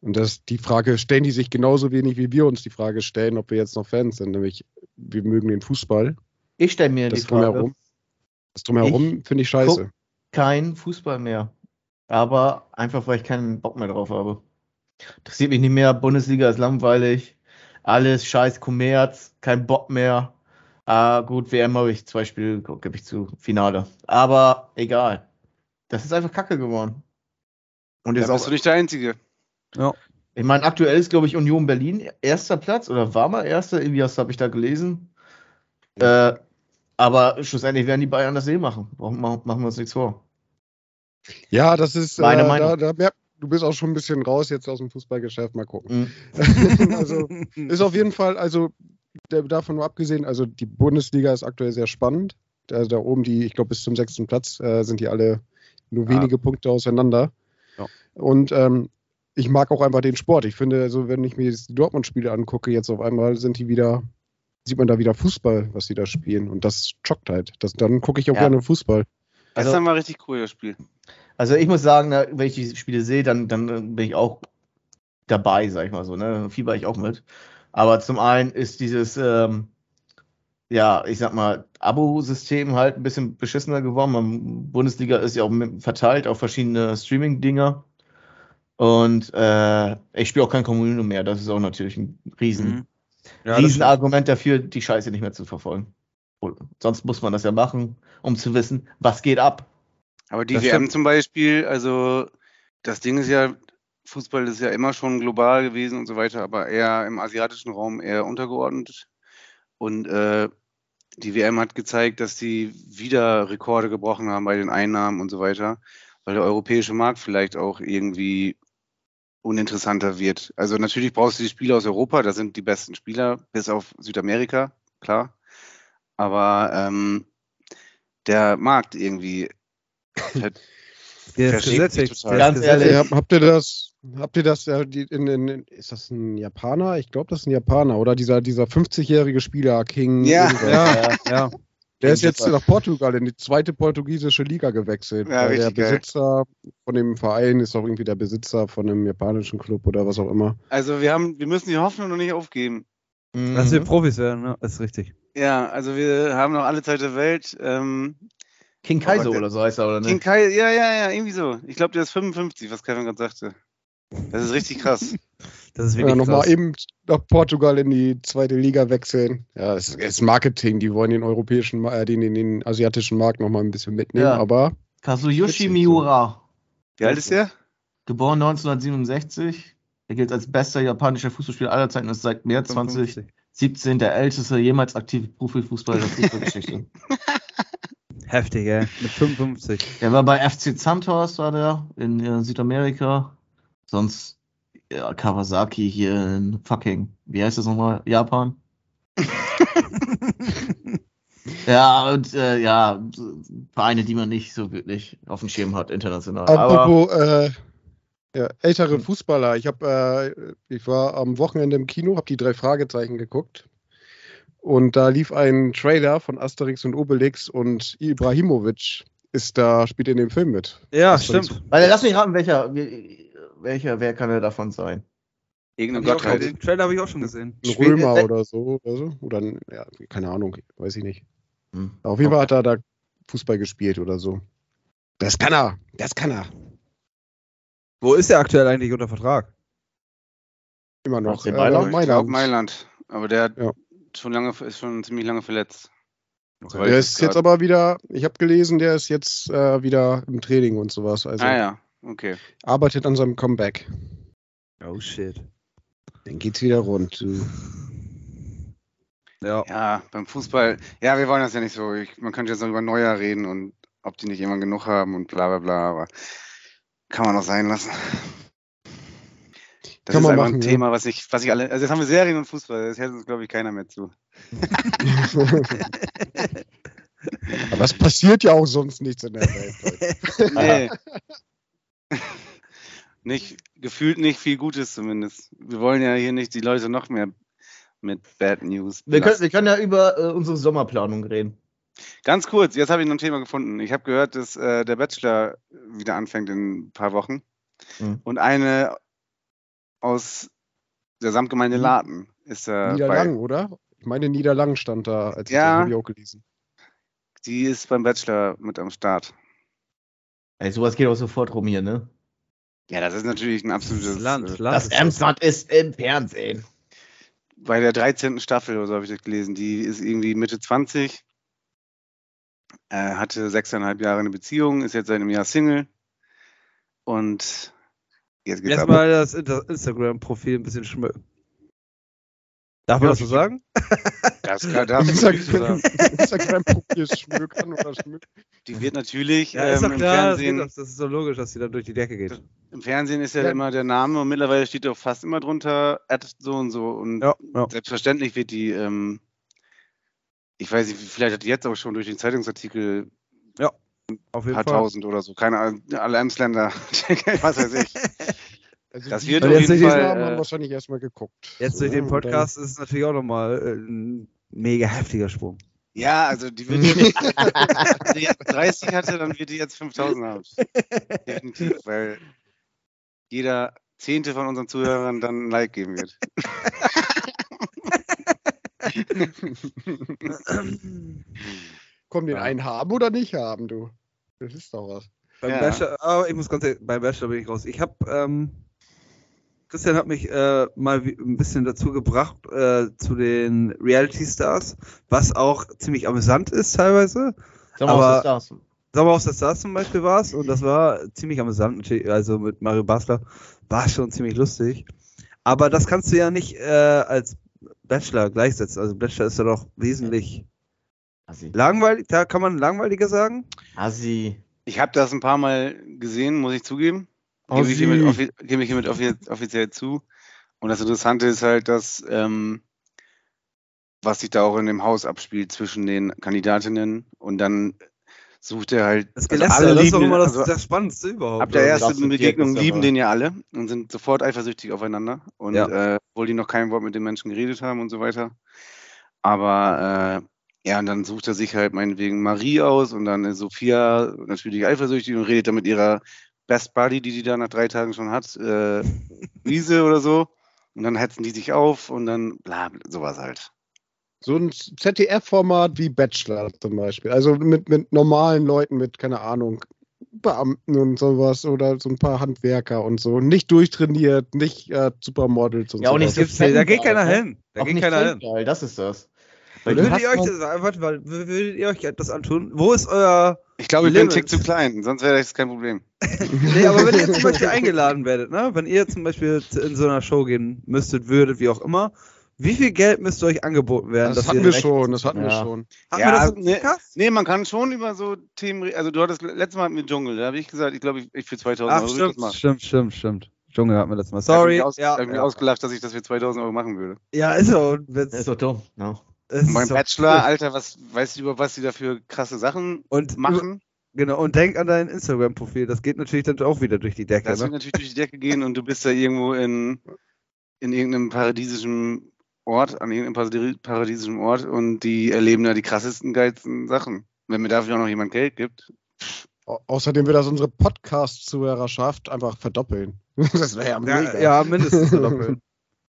Und das, die Frage stellen die sich genauso wenig, wie wir uns die Frage stellen, ob wir jetzt noch Fans sind. Nämlich, wir mögen den Fußball. Ich stelle mir Das die Frage. drumherum, das drumherum finde ich scheiße. keinen Fußball mehr. Aber einfach, weil ich keinen Bock mehr drauf habe. Interessiert mich nicht mehr. Bundesliga ist langweilig. Alles scheiß Kommerz. Kein Bock mehr. Ah, gut, WM habe ich zwei Spiele, gebe ich zu, Finale. Aber egal. Das ist einfach kacke geworden. Und jetzt bist auch, du nicht der Einzige. Ich meine, aktuell ist, glaube ich, Union Berlin erster Platz oder war mal erster, irgendwie das habe ich da gelesen. Äh, aber schlussendlich werden die Bayern das eh machen. Warum machen machen wir uns nichts vor? Ja, das ist. Meine äh, Meinung. Da, da merkt, du bist auch schon ein bisschen raus jetzt aus dem Fußballgeschäft. Mal gucken. Mhm. <laughs> also ist auf jeden Fall, also der, davon nur abgesehen, also die Bundesliga ist aktuell sehr spannend. Da, da oben die, ich glaube, bis zum sechsten Platz äh, sind die alle nur Ja. wenige Punkte auseinander. Ja. Und ähm, ich mag auch einfach den Sport. Ich finde, also wenn ich mir die Dortmund-Spiele angucke, jetzt auf einmal sind die wieder, sieht man da wieder Fußball, was die da spielen. Und das schockt halt. Das, dann gucke ich auch Ja. gerne Fußball. Also- Gestern war richtig cool, das Spiel. Also ich muss sagen, na, wenn ich die Spiele sehe, dann, dann bin ich auch dabei, sag ich mal so. Ne? Dann Fieber ich auch mit. Aber zum einen ist dieses, ähm, ja, ich sag mal, Abo-System halt ein bisschen beschissener geworden. Bundesliga ist ja auch verteilt auf verschiedene Streaming-Dinger. Und äh, ich spiele auch kein Communio mehr. Das ist auch natürlich ein riesen, Mhm. Ja, Riesenargument dafür, die Scheiße nicht mehr zu verfolgen. Sonst muss man das ja machen, um zu wissen, was geht ab. Aber die Das WM zum Beispiel, also das Ding ist ja, Fußball ist ja immer schon global gewesen und so weiter, aber eher im asiatischen Raum eher untergeordnet. Und äh, die WM hat gezeigt, dass sie wieder Rekorde gebrochen haben bei den Einnahmen und so weiter, weil der europäische Markt vielleicht auch irgendwie uninteressanter wird. Also natürlich brauchst du die Spieler aus Europa, da sind die besten Spieler, bis auf Südamerika, klar. Aber ähm, der Markt irgendwie <laughs> halt Der ist gesättigt. Ganz ehrlich. Ja, habt ihr das, habt ihr das, äh, die, in, in, in, ist das ein Japaner? Ich glaube, das ist ein Japaner. Oder dieser, dieser 50-jährige Spieler, King. Ja. irgendwas. Ja, ja. Der ist jetzt King nach Portugal in die zweite portugiesische Liga gewechselt. Ja, der richtig geil. Besitzer von dem Verein ist auch irgendwie der Besitzer von einem japanischen Club oder was auch immer. Also wir haben, wir müssen die Hoffnung noch nicht aufgeben. Dass wir Mhm. Profis werden, ne? ist richtig. Ja, also wir haben noch alle Zeit der Welt. Ähm, King Kaiser oder so heißt er, oder King nicht? Kai, ja, ja, ja, irgendwie so. Ich glaube, der ist 55, was Kevin gerade sagte. Das ist richtig krass. <laughs> Das ist Ja, wirklich nochmal krass. eben nach Portugal in die zweite Liga wechseln. Ja, es ist, Marketing. Die wollen den europäischen, äh, den, den, den asiatischen Markt nochmal ein bisschen mitnehmen. Ja. Aber Kazuyoshi Miura, Wie alt ist der? geboren 1967. Er gilt als bester japanischer Fußballspieler aller Zeiten und ist seit März 55. 2017 der älteste jemals aktive Profifußballer der Fußballgeschichte. <laughs> Heftig, ey. Mit 55. Der war bei FC Santos, war der, in äh, Südamerika. Sonst ja, Kawasaki hier in fucking, wie heißt das nochmal? Japan? <laughs> ja, und äh, ja, Vereine, die man nicht so wirklich auf dem Schirm hat, international. Aber apropos äh, ja, ältere Fußballer. Ich habe, äh, ich war am Wochenende im Kino, habe die drei Fragezeichen geguckt. Und da lief ein Trailer von Asterix und Obelix und Ibrahimovic ist da, spielt in dem Film mit. Ja, war stimmt. Weil, lass mich raten, welcher, welcher, wer kann er davon sein? Schon- Gottheit. Den Trailer habe ich auch schon gesehen. Ein Römer äh, oder so, oder so. Oder ein, ja, keine Ahnung, weiß ich nicht. Hm. Auf jeden Fall hat er da Fußball gespielt oder so. Das kann er, das kann er. Wo ist er aktuell eigentlich unter Vertrag? Immer noch. AC Mailand? Mailand. Mailand. Aber der hat Ja. schon lange, ist schon ziemlich lange verletzt. Der ich ist jetzt aber wieder, ich habe gelesen, der ist jetzt äh, wieder im Training und sowas. Also Ah ja, okay. arbeitet an seinem Comeback. Oh shit. Dann geht's wieder rund. Du. Ja. Ja, beim Fußball, ja, wir wollen das ja nicht so. Ich, man könnte jetzt noch über Neuer reden und ob die nicht irgendwann genug haben und bla bla bla, aber kann man auch sein lassen. Das Kann ist einfach machen, ein ja. Thema, was ich, was ich alle, also jetzt haben wir Serien und Fußball, das hält uns, glaube ich, keiner mehr zu. <laughs> aber es passiert ja auch sonst nichts in der Welt. Nee. <laughs> <laughs> nicht, gefühlt nicht viel Gutes zumindest. Wir wollen ja hier nicht die Leute noch mehr mit Bad News. Wir können, wir können ja über äh, unsere Sommerplanung reden. Ganz kurz, jetzt habe ich noch ein Thema gefunden. Ich habe gehört, dass äh, der Bachelor wieder anfängt in ein paar Wochen. Mhm. Und eine aus der Samtgemeinde Mhm. Laten ist da bei. Niederlang, oder? Ich meine, Niederlang stand da, als ich Ja. das ich auch gelesen. Die ist beim Bachelor mit am Start. Ey, sowas geht auch sofort rum hier, ne? Ja, das ist natürlich ein absolutes Land, äh, Land. Das Emsland ist im Fernsehen. bei der 13. Staffel oder so habe ich das gelesen. Die ist irgendwie Mitte 20, äh, hatte sechseinhalb Jahre eine Beziehung, ist jetzt seit einem Jahr Single und jetzt geht's Jetzt aber. mal das Inter- Instagram-Profil ein bisschen schmücken. Darf man Ja, das so sagen? <laughs> Das kann- darf ich sagen. Instagram-Profil oder schmücken. Die wird natürlich Ja, ist ähm, doch im, klar, das, Fernsehen, doch, das ist so logisch, dass sie dann durch die Decke geht. im Fernsehen ist ja, Ja. immer der Name und mittlerweile steht doch fast immer drunter Ad so und so und Ja, ja. selbstverständlich wird die, ähm, ich weiß nicht, vielleicht hat die jetzt auch schon durch den Zeitungsartikel Auf ein jeden paar Fall. tausend oder so, keine Ahnung, alle Emsländer, <laughs> was weiß ich. <laughs> Also Das wird auf jetzt jeden durch Fall. Namen haben Äh, wahrscheinlich erstmal geguckt. Jetzt durch den Podcast ist es natürlich auch nochmal äh, ein mega heftiger Sprung. ja, also die wird <laughs> jetzt, wenn die jetzt 30 hatte, dann wird die jetzt 5000 haben. Definitiv, weil jeder Zehnte von unseren Zuhörern dann ein Like geben wird. <laughs> Komm, den Ja. einen haben oder nicht haben, du. Das ist doch was. Beim Ja. Bachelor, aber ich muss ganz ehrlich, beim Bachelor bin ich raus. Ich habe, ähm, Christian hat mich äh, mal wie, ein bisschen dazu gebracht äh, zu den Reality Stars, was auch ziemlich amüsant ist teilweise. Aber- was ist das? Sommer aus der Stars zum Beispiel war es und das war ziemlich amüsant, natürlich, also mit Mario Basler war schon ziemlich lustig. Aber das kannst du ja nicht äh, als Bachelor gleichsetzen. Also Bachelor ist ja doch wesentlich Assi. langweilig, da kann man langweiliger sagen. Assi. Ich habe das ein paar Mal gesehen, muss ich zugeben. Oh, Gebe ich hiermit, offi gebe ich hiermit offi offiziell zu. Und das Interessante ist halt, dass ähm, was sich da auch in dem Haus abspielt zwischen den Kandidatinnen und dann sucht er halt. Das also Geläster, alle das ist doch lieben immer das, also das Spannendste überhaupt. Ab der das ersten Begegnung lieben aber. den ja alle und sind sofort eifersüchtig aufeinander. Und Ja. äh, obwohl die noch kein Wort mit den Menschen geredet haben und so weiter. Aber äh, ja, und dann sucht er sich halt meinetwegen Marie aus und dann ist Sophia natürlich eifersüchtig und redet dann mit ihrer Best Buddy, die die da nach drei Tagen schon hat, äh, Wiese oder so. Und dann hetzen die sich auf und dann bla, bla sowas halt. So ein ZDF-Format wie Bachelor zum Beispiel. Also mit, mit normalen Leuten, mit, keine Ahnung, Beamten und sowas oder so ein paar Handwerker und so. Nicht durchtrainiert, nicht äh, Supermodels und Ja, so. auch nicht so da geht keiner ne? hin. Da Auch geht keiner hin. das ist das. Würdet ihr, euch das, warte mal, würdet ihr euch das antun? Wo ist euer. Ich glaube, ich bin ein. Tick zu klein, sonst wäre das kein Problem. <laughs> Nee, aber wenn ihr zum Beispiel eingeladen werdet, ne? Wenn ihr zum Beispiel in so einer Show gehen müsstet, würdet, wie auch immer, wie viel Geld müsste euch angeboten werden? das hatten wir schon, das hatten wir Ja. schon. Hatten Ja, wir das im ne- Podcast? Nee, man kann schon über so Themen reden. Also du hattest letztes Mal wir Dschungel, da habe ich gesagt, ich glaube, ich, ich für 2000 Ach, Euro würde ich das stimmt, stimmt, stimmt, stimmt. Dschungel hatten wir letztes Mal. Hab ich Sorry. mich aus, ja, hab ich mich ja. ausgelacht, dass ich das für 2000 Euro machen würde. ja, ist so. Witz. Ist doch dumm. No. So Bachelor, cool. Alter, was weißt du über was die da für krasse Sachen Und machen? Genau, und denk an dein Instagram-Profil. Das geht natürlich dann auch wieder durch die Decke. Das wird Ne? natürlich durch die Decke gehen und du bist da irgendwo in, in irgendeinem paradiesischen Ort, an irgendeinem paradi- paradiesischen Ort und die erleben da die krassesten, geilsten Sachen. Wenn mir dafür auch noch jemand Geld gibt. Au außerdem wird das unsere Podcast-Zuhörerschaft einfach verdoppeln. <laughs> Das wäre ja mega. Ja, ja, mindestens verdoppeln.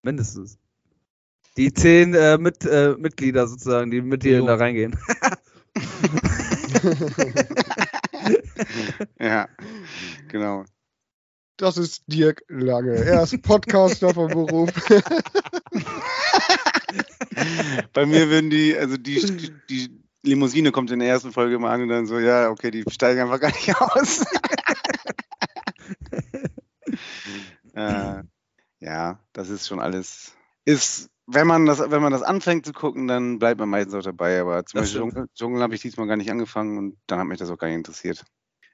mindestens. Die zehn äh, mit, äh, Mitglieder sozusagen, die mit dir da reingehen. <laughs> Ja, genau. Das ist Dirk Lange. Er ist Podcaster vom Beruf. <laughs> Bei mir würden die, also die, die, die Limousine kommt in der ersten Folge immer an und dann so, ja, okay, die steigen einfach gar nicht aus. <laughs> äh, ja, das ist schon alles. Ist, wenn man das, wenn man das anfängt zu gucken, dann bleibt man meistens auch dabei. Aber zum Das Beispiel. Dschungel, Dschungel habe ich diesmal gar nicht angefangen und dann hat mich das auch gar nicht interessiert.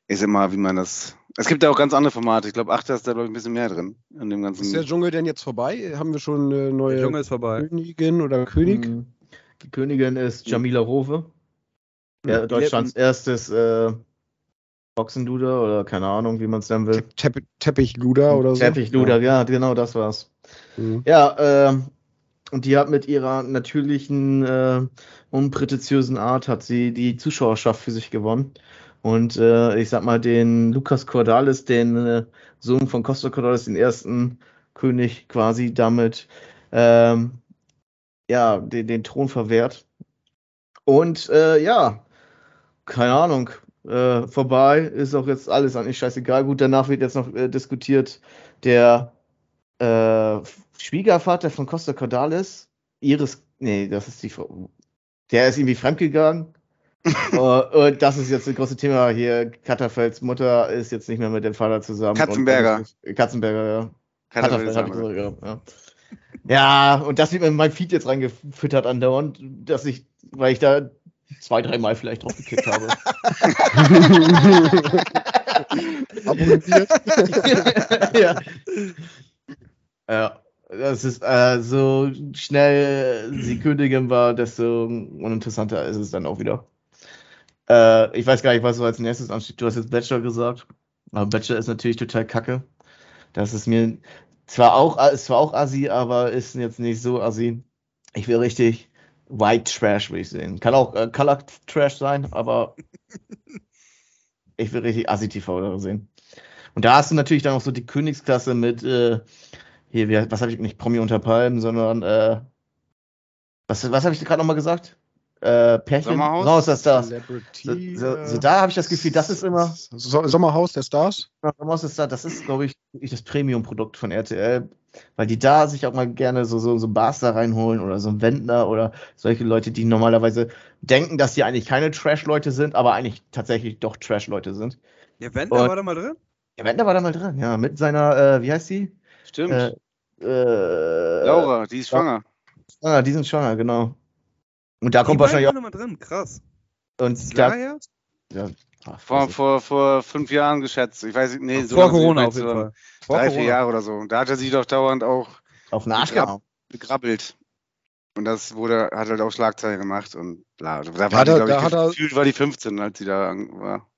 Ist immer, wie man das. Es gibt ja auch ganz andere Formate. Ich glaube, Achter ist da, glaube ich, ein bisschen mehr drin. In dem ganzen. Ist der Dschungel denn jetzt vorbei? Haben wir schon eine Der neue Dschungel ist vorbei. Königin oder König? Mhm. Die Königin ist Jamila Rowe. Ja, Ja, Deutschlands erstes äh, Boxenduder oder keine Ahnung, wie man es nennen will. Tepp Teppichluder oder so? Teppichluder, ja, genau das war's. Mhm. Ja, ähm, und die hat mit ihrer natürlichen, äh, unprätentiösen Art hat sie die Zuschauerschaft für sich gewonnen. Und äh, ich sag mal, den Lukas Cordalis, den äh, Sohn von Costa Cordalis, den ersten König, quasi damit ähm, ja, den, den Thron verwehrt. Und äh, ja, keine Ahnung, äh, vorbei, ist auch jetzt alles eigentlich scheißegal. Gut, danach wird jetzt noch äh, diskutiert, der äh, Schwiegervater von Costa Cordalis, ihres, nee, das ist die Frau, der ist irgendwie fremdgegangen. <laughs> Äh, und das ist jetzt das große Thema hier. Katterfelds Mutter ist jetzt nicht mehr mit dem Vater zusammen. Katzenberger. Und, Katzenberger, ja. Katterfeld Katterfeld, gesagt, ja. ja. Und das wird mir in mein Feed jetzt reingefüttert andauernd, dass ich, weil ich da zwei, dreimal vielleicht drauf geklickt habe. <laughs> <laughs> Abonniert. ja. Ja. Das ist äh, so schnell sie <clears throat> Königin war, desto uninteressanter ist es dann auch wieder. Äh, ich weiß gar nicht, was so als nächstes ansteht. Du hast jetzt Bachelor gesagt. Aber Bachelor ist natürlich total kacke. Das ist mir zwar auch, ist zwar auch assi, aber ist jetzt nicht so assi. Ich will richtig White Trash, will ich sehen. Kann auch äh, Color Trash sein, aber <laughs> ich will richtig assi TV sehen. Und da hast du natürlich dann auch so die Königsklasse mit, äh, hier, wie, was habe ich nicht Promi unter Palmen, sondern, äh, was, was habe ich gerade nochmal gesagt? Äh, Pärchen? Sommerhaus? Raus, das das. So, Celebrity. so, äh, so da habe ich das Gefühl, das ist immer, So Sommerhaus der Stars. Sommerhaus ist da, das ist, glaube ich, wirklich das Premium-Produkt von RTL, weil die da sich auch mal gerne so, so, so Bars da reinholen oder so ein Wendler oder solche Leute, die normalerweise denken, dass die eigentlich keine Trash-Leute sind, aber eigentlich tatsächlich doch Trash-Leute sind. Ja, Wendler Und- war da mal drin? Ja, Wendler war da mal dran, ja, mit seiner, äh, wie heißt sie? Stimmt. Äh, äh, Laura, die ist schwanger. Ah, die sind schwanger, genau. Und da Die kommt wahrscheinlich da mal drin, krass. auch. Ist Und da, ja, ach, Vor, vor, vor fünf Jahren geschätzt. Ich weiß nicht, nee, so Vor Corona auf jeden so Fall. Vor Drei, Corona. vier Jahre oder so. Da hat er sich doch dauernd auch auf den Arsch gehauen. gegrabbelt. Und das wurde, hat halt auch Schlagzeilen gemacht und bla. Da war hat die, er- glaube da ich, hat er- gefühlt war die 15, als sie da war.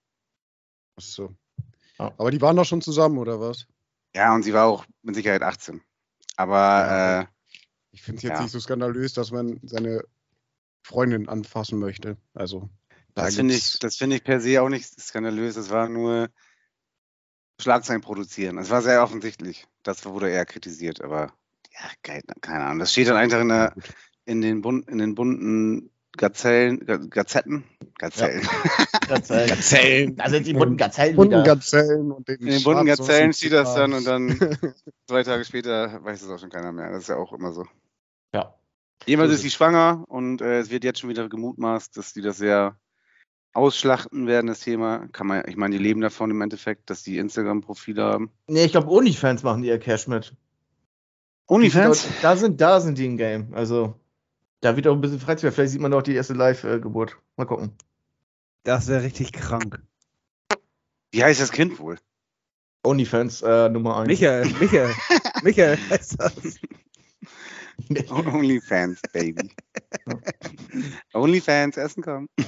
Achso. Ja. Aber die waren doch schon zusammen, oder was? Ja, und sie war auch mit Sicherheit 18. Aber Ja. äh, Ich finde es jetzt Ja. nicht so skandalös, dass man seine Freundin anfassen möchte. Also. da das finde ich, das finde ich per se auch nicht skandalös. Das war nur Schlagzeilen produzieren. Es war sehr offensichtlich. Das wurde eher kritisiert, aber ja, keine Ahnung. Das steht dann einfach in, der, in, den, bun in den bunten Gazellen, Ga- Gazetten, Gazellen. <laughs> Gazellen. Gazellen. Da sind die bunten Gazellen bunten wieder. Gazellen und den In den bunten Gazellen steht das dann und dann <laughs> zwei Tage später weiß es auch schon keiner mehr. Das ist ja auch immer so. Ja. So ist sie schwanger und äh, es wird jetzt schon wieder gemutmaßt, dass die das sehr ausschlachten werden, das Thema. Kann man, ich meine, die leben davon im Endeffekt, dass die Instagram-Profile haben. Nee, ich glaube, Onlyfans machen die ihr Cash mit. Onlyfans? Da sind, da sind die im Game. Also, da wird auch ein bisschen Freizeit. Vielleicht sieht man doch die erste Live-Geburt. Mal gucken. Das wäre richtig krank. Wie heißt das Kind wohl? Onlyfans äh, Nummer 1. Michael, Michael, <laughs> Michael heißt das. Onlyfans, Baby. <laughs> Onlyfans, Essen kommen. <laughs>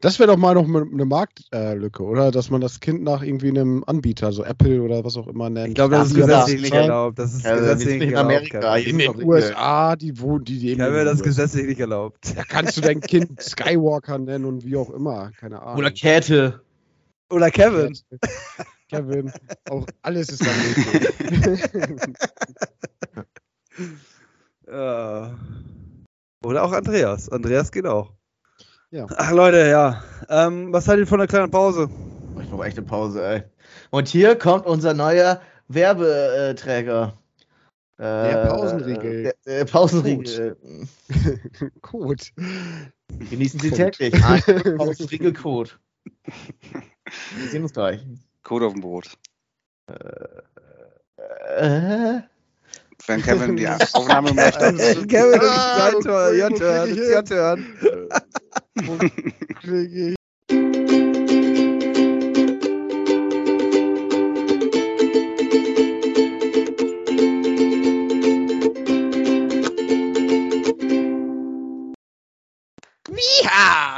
Das wäre doch mal noch eine Marktlücke, oder? Dass man das Kind nach irgendwie einem Anbieter, so Apple oder was auch immer nennt. Ich glaube, das ist gesetzlich nicht erlaubt. Das ist Ja, gesetzlich nicht in. Amerika. In den USA, die wohnen, die leben. Kevin, in das gesetzlich nicht erlaubt. Da kannst du dein Kind Skywalker nennen und wie auch immer. Keine Ahnung. Oder Käthe. Oder Kevin. Kevin. Auch alles ist dann. <laughs> Oder auch Andreas. Andreas geht auch. Ja. Ach Leute, ja. Ähm, was haltet ihr von einer kleinen Pause? Oh, Ich brauche echt eine Pause, ey. Und hier kommt unser neuer Werbeträger. Äh, Der Pausenriegel. Der, der Pausenriegel. Code. <laughs> Genießen Sie Code. täglich. Ein <laughs> Pausenriegel-Code. Wir sehen uns gleich. Code auf dem Brot. Äh, Wenn Kevin die <laughs> Aufnahme macht, dann Kevin, Ah, it's your ich-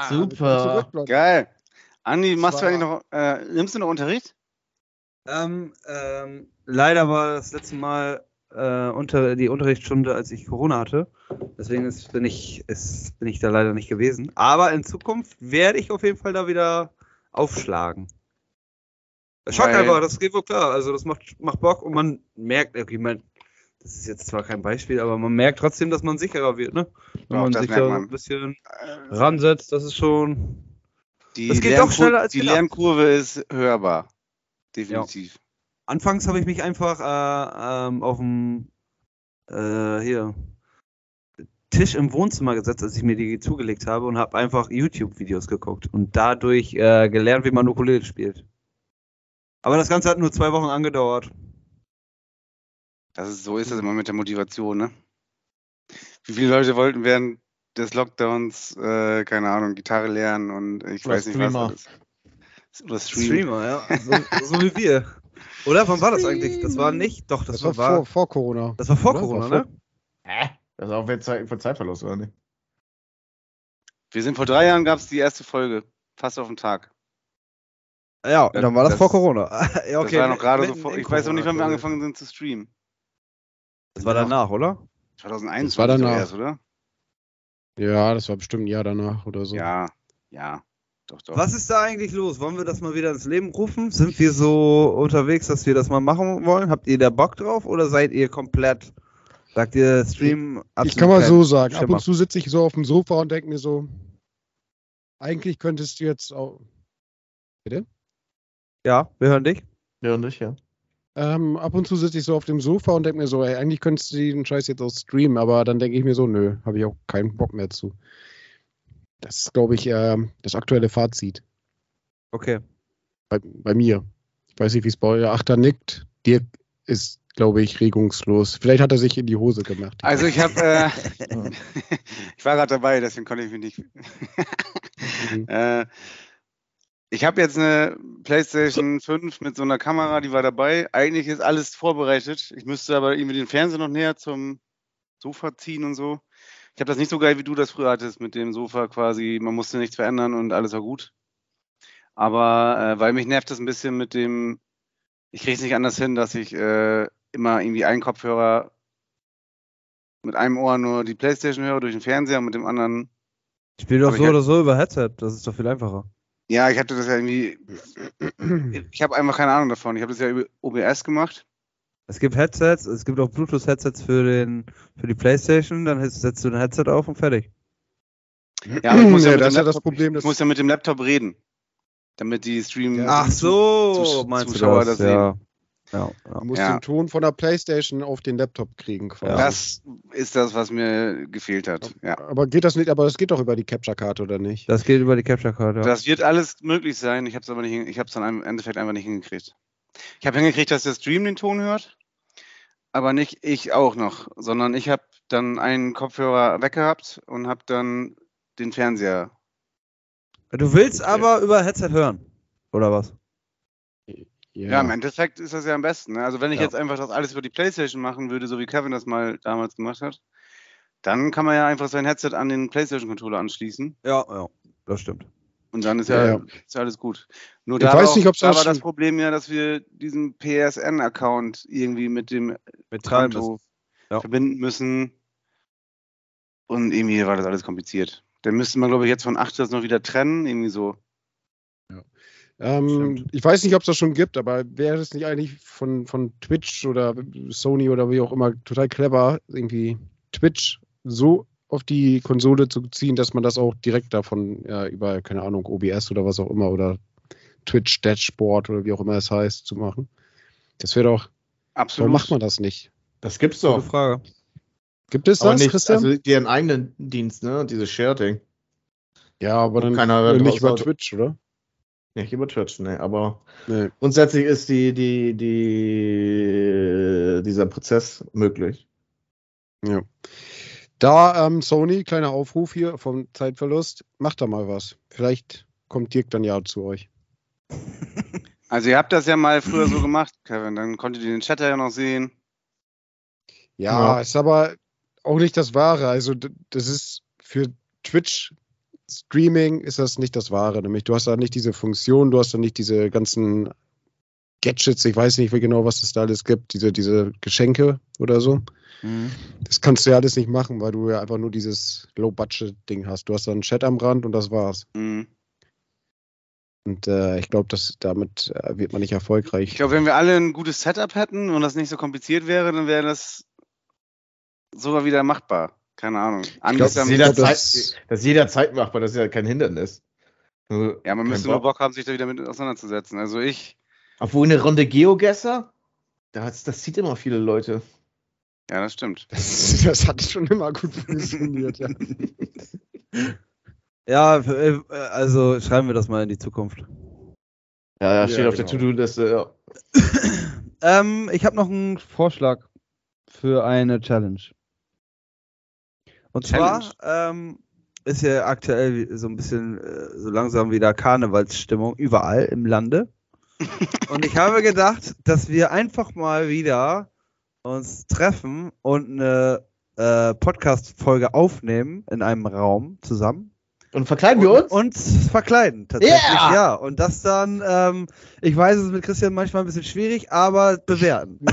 super. Geil. Andi, machst du eigentlich noch, äh, nimmst du noch Unterricht? Ähm, ähm, leider war das letzte Mal äh, unter die Unterrichtsstunde, als ich Corona hatte. Deswegen ist, bin, ich, ist, bin ich da leider nicht gewesen. Aber in Zukunft werde ich auf jeden Fall da wieder aufschlagen. Schock Weil- einfach, das geht wohl klar. Also das macht, macht Bock und man merkt, okay, man, das ist jetzt zwar kein Beispiel, aber man merkt trotzdem, dass man sicherer wird, ne? Wenn Doch, man sich da man. ein bisschen Äh, ransetzt, das ist schon. Die, Das geht doch Lernkur- schneller als die. Lernkurve ist hörbar. Definitiv. Anfangs habe ich mich einfach äh, ähm, auf dem äh, hier Tisch im Wohnzimmer gesetzt, als ich mir die zugelegt habe und habe einfach YouTube-Videos geguckt und dadurch äh, gelernt, wie man Ukulele spielt. Aber das Ganze hat nur zwei Wochen angedauert. Das ist, so ist das immer mit der Motivation, ne? Wie viele Leute wollten während des Lockdowns, äh, keine Ahnung, Gitarre lernen und ich Oder weiß nicht was Streamer. alles. Oder Stream. Streamer, ja. So, so wie wir. Oder wann war das eigentlich? Das war nicht, doch, das, Das war war, vor, vor Corona. das war vor oder? Corona, War vor- ne? Hä? Das ist auch für, Zeit, für Zeitverlust, oder nicht? Wir sind vor drei Jahren gab es die erste Folge, fast auf den Tag. Ja, dann war das, Das- vor Corona. ja, das war <laughs> noch gerade so vor, ich weiß auch nicht, wann wir angefangen sind zu streamen. Das war danach, oder? 2001 Das war danach. erst, oder? Ja, das war bestimmt ein Jahr danach oder so. Ja, ja, doch, doch. Was ist da eigentlich los? Wollen wir das mal wieder ins Leben rufen? Sind wir so unterwegs, dass wir das mal machen wollen? Habt ihr da Bock drauf oder seid ihr komplett, sagt ihr Stream Ich kann mal so sagen, ab Schimmer. und zu sitze ich so auf dem Sofa und denke mir so, eigentlich könntest du jetzt auch. Ja, wir hören dich. Ja, und ich, ja. Ähm, ab und zu sitze ich so auf dem Sofa und denke mir so, ey, eigentlich könntest du den Scheiß jetzt auch streamen, aber dann denke ich mir so, nö, habe ich auch keinen Bock mehr zu. Das ist, glaube ich, ähm, das aktuelle Fazit Okay. bei, bei mir. Ich weiß nicht, wie es bei euer Achter nickt. Dirk ist, glaube ich, regungslos. Vielleicht hat er sich in die Hose gemacht. Also ich habe, äh, <laughs> <laughs> ich war gerade dabei, deswegen konnte ich mich nicht. Mhm. <laughs> äh, ich habe jetzt eine PlayStation 5 mit so einer Kamera, die war dabei. Eigentlich ist alles vorbereitet. Ich müsste aber irgendwie den Fernseher noch näher zum Sofa ziehen und so. Ich habe das nicht so geil, wie du das früher hattest mit dem Sofa quasi. Man musste nichts verändern und alles war gut. Aber äh, weil mich nervt das ein bisschen mit dem, ich kriege es nicht anders hin, dass ich äh, immer irgendwie einen Kopfhörer mit einem Ohr nur die Playstation höre durch den Fernseher und mit dem anderen. Spiel doch Aber so ich oder so über Headset. Das ist doch viel einfacher. Ja, ich hatte das ja irgendwie. <clears throat> Ich habe einfach keine Ahnung davon. Ich habe das ja über OBS gemacht. Es gibt Headsets, es gibt auch Bluetooth-Headsets für, den, für die Playstation, dann setzt du ein Headset auf und fertig. Ja, aber ich muss ja, Ja, mit das dem ist ja das Laptop, Problem, Ich muss ja mit dem Laptop reden. Damit die Stream. Ja. Ach so, Zus- meinst Zuschauer du das? das ja. Ja, ja. Du musst Ja. den Ton von der Playstation auf den Laptop kriegen quasi. Das ist das, was mir gefehlt hat. Ja. Aber geht das nicht, aber das geht doch über die Capture-Karte, oder nicht? Das geht über die Capture Card, ja. Das wird alles möglich sein. Ich habe es aber nicht, ich habe es dann im Endeffekt einfach nicht hingekriegt. Ich habe hingekriegt, dass der Stream den Ton hört, aber nicht ich auch noch, sondern ich habe dann einen Kopfhörer weggehabt und habe dann den Fernseher. Du willst aber über Headset hören, oder was? Ja, im Endeffekt ist das ja am besten. Ne? Also wenn ich Ja. jetzt einfach das alles über die Playstation machen würde, so wie Kevin das mal damals gemacht hat, dann kann man ja einfach sein Headset an den Playstation-Controller anschließen Ja, ja, das stimmt. Und dann ist Ja, ja, ja. Ist ja alles gut. Nur Ich da, weiß war auch, nicht, ob's da das war das schon- Problem ja, dass wir diesen PSN-Account irgendwie mit dem Konto Ja. verbinden müssen. Und irgendwie war das alles kompliziert. Dann müsste man, glaube ich, jetzt von 8 das noch wieder trennen, irgendwie so. Ähm, Stimmt. ich weiß nicht, ob es das schon gibt, aber wäre es nicht eigentlich von, von Twitch oder Sony oder wie auch immer total clever, irgendwie Twitch so auf die Konsole zu ziehen, dass man das auch direkt davon ja, über, keine Ahnung, OBS oder was auch immer oder Twitch Dashboard oder wie auch immer es heißt, zu machen. Das wäre doch, Absolut. warum macht man das nicht? Das gibt's Gute doch. Frage. Gibt es Aber das, nicht, Christian? also deren eigenen Dienst, ne? Dieses Share-Ding. ja, aber dann keiner äh, nicht über hat. Twitch, oder? Nicht über Twitch, ne, aber Nee. grundsätzlich ist die, die, die, dieser Prozess möglich. Da, ähm, Sony, kleiner Aufruf hier vom Zeitverlust, macht da mal was. Vielleicht kommt Dirk dann ja zu euch. <laughs> Also ihr habt das ja mal früher so gemacht, Kevin. Dann konntet ihr den Chatter ja noch sehen. Ja, Ja. ist aber auch nicht das Wahre. Also das ist für Twitch Streaming ist das nicht das Wahre. Nämlich du hast da nicht diese Funktion, du hast da nicht diese ganzen Gadgets, ich weiß nicht wie genau, was es da alles gibt, diese, diese Geschenke oder so. Mhm. Das kannst du ja alles nicht machen, weil du ja einfach nur dieses Low-Budget-Ding hast. Du hast da einen Chat am Rand und das war's. Mhm. Und äh, ich glaube, dass damit äh, wird man nicht erfolgreich. Ich glaube, wenn wir alle ein gutes Setup hätten und das nicht so kompliziert wäre, dann wäre das sogar wieder machbar. Keine Ahnung. glaub, Das Anders ist, haben- jeder- jederzeit, das- das ist jederzeit machbar, das ist ja kein Hindernis. Ja, man müsste nur Bock haben, sich da wieder mit auseinanderzusetzen. Also ich, Obwohl eine Runde Geogesser, das, das zieht immer viele Leute. Ja, das stimmt. Das, das hat schon immer gut funktioniert, ja. <laughs> Ja, äh, also schreiben wir das mal in die Zukunft. Ja, ja, Ja, steht auf der genau. To-Do-Liste. Ja. <coughs> Ähm, ich habe noch einen Vorschlag für eine Challenge. Und Challenge? zwar ähm, ist ja aktuell so ein bisschen äh, so langsam wieder Karnevalsstimmung überall im Lande. <laughs> und ich habe gedacht, dass wir einfach mal wieder uns treffen und eine äh, Podcast-Folge aufnehmen in einem Raum zusammen. Und verkleiden wir uns? Uns verkleiden, tatsächlich, Yeah! ja. Und das dann, ähm, ich weiß, es ist mit Christian manchmal ein bisschen schwierig, aber bewerten. <laughs>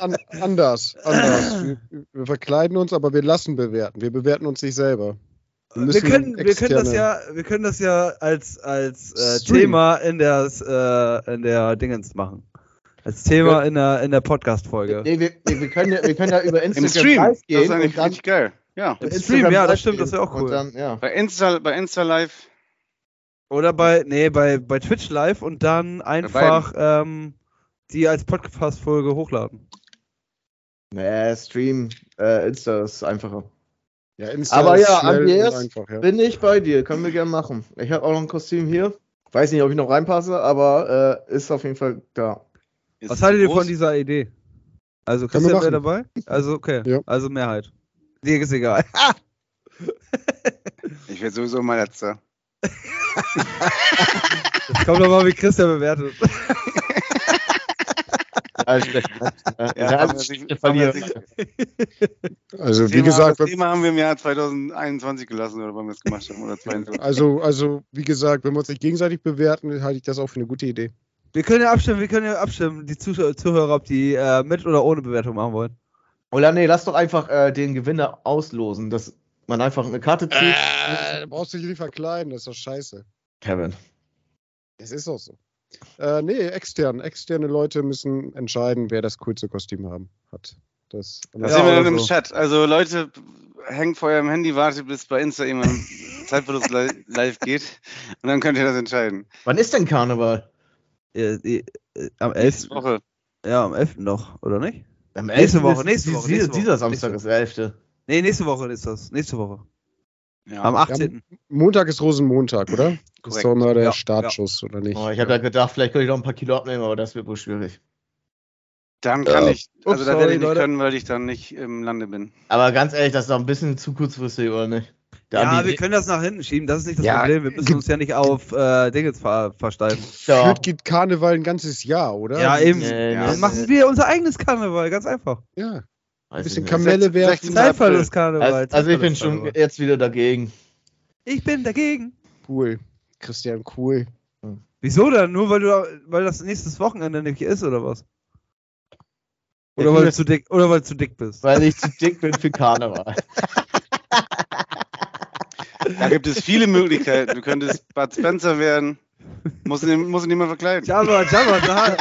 An, anders, anders. Wir, wir verkleiden uns, aber wir lassen bewerten. Wir bewerten uns nicht selber. Wir müssen können, wir können das ja, wir können das ja als, als äh. Thema in der, äh, in der Dingens machen. Als Thema in der, in der Podcast-Folge. nee, wir, nee, wir, können ja, wir können ja über Im Instagram Stream. live Das ist eigentlich dann richtig geil. Ja. Im Instagram Stream, ja, das stimmt, das wäre auch cool. Und dann, ja. Bei Insta, bei Insta Live, Oder bei, nee, bei, bei Twitch live und dann einfach ähm, die als Podcast-Folge hochladen. Nee, Stream, äh, Insta ist einfacher. Ja, Insta Aber ist ja, Andreas, einfach, ja. Bin ich bei dir, können wir gerne machen. Ich habe auch noch ein Kostüm hier. Weiß nicht, ob ich noch reinpasse, aber äh, ist auf jeden Fall da. Ist Was haltet ihr von dieser Idee? Also Christian wäre dabei? Also okay. Ja. Also Mehrheit. Dir ist egal. <laughs> Ich werde sowieso mal letzter. Jetzt kommt doch mal, wie Christian bewertet. <laughs> Also, sich- Also, wie gesagt, das Thema haben wir im Jahr 2021 gelassen, oder wann wir es gemacht haben, oder <laughs> 22. also, also, wie gesagt, wenn wir uns nicht gegenseitig bewerten, halte ich das auch für eine gute Idee. Wir können ja abstimmen, wir können ja abstimmen, die Zuschauer, Zuhörer, ob die äh, mit oder ohne Bewertung machen wollen. Oder nee, lass doch einfach äh, den Gewinner auslosen, dass man einfach eine Karte zieht. Äh, brauchst du dich nicht verkleiden, das ist doch scheiße. Kevin. Es ist auch so. Äh, nee, extern. Externe Leute müssen entscheiden, wer das coolste Kostüm haben, hat. Das, Da Ja, sind wir dann im so. Chat. Also Leute, hängt vor eurem Handy, wartet bis bei Insta irgendwann <laughs> Zeitverlust li live geht und dann könnt ihr das entscheiden. Wann ist denn Karneval? Äh, die, äh, am Nächste 11. Woche. Ja, am 11. noch, oder nicht? Am Nächste 11. Woche, ist- nächste Woche, Dieser, nächste Woche, dieser Samstag nächste ist der 11. Nee, nächste Woche ist das. Nächste Woche. Ja. Am 18. Montag ist Rosenmontag, oder? Das ist Korrekt. doch immer der Ja, Startschuss, oder nicht? Oh, ich habe da gedacht, vielleicht könnte ich noch ein paar Kilo abnehmen, aber das wird wohl schwierig. Dann kann Ja. ich, also Ups, da werde ich nicht Leute. können, weil ich dann nicht im Lande bin. Aber ganz ehrlich, das ist doch ein bisschen zu kurzfristig, oder nicht? Der Ja, Andi- wir können das nach hinten schieben, das ist nicht das Ja, Problem. Wir müssen uns ja nicht auf äh, Dinge ver versteifen. Ja. Fürth geht Karneval ein ganzes Jahr, oder? Ja, eben. Nee, Ja, Dann machen wir unser eigenes Karneval, ganz einfach. Ja, ein ich bisschen. Kamelle 16. werfen. Zeitverlust Karneval. Also, also ich bin schon jetzt wieder dagegen. Ich bin dagegen. Cool. Christian, cool. Wieso denn? Nur weil du weil das nächstes Wochenende nicht ist oder was? Oder weil du- du zu dick oder weil du zu dick bist. Weil ich zu dick bin für Karneval. <laughs> Da gibt es viele Möglichkeiten. Du könntest Bud Spencer werden. Muss, muss ihn niemand verkleiden. Jabba, Jabba, da.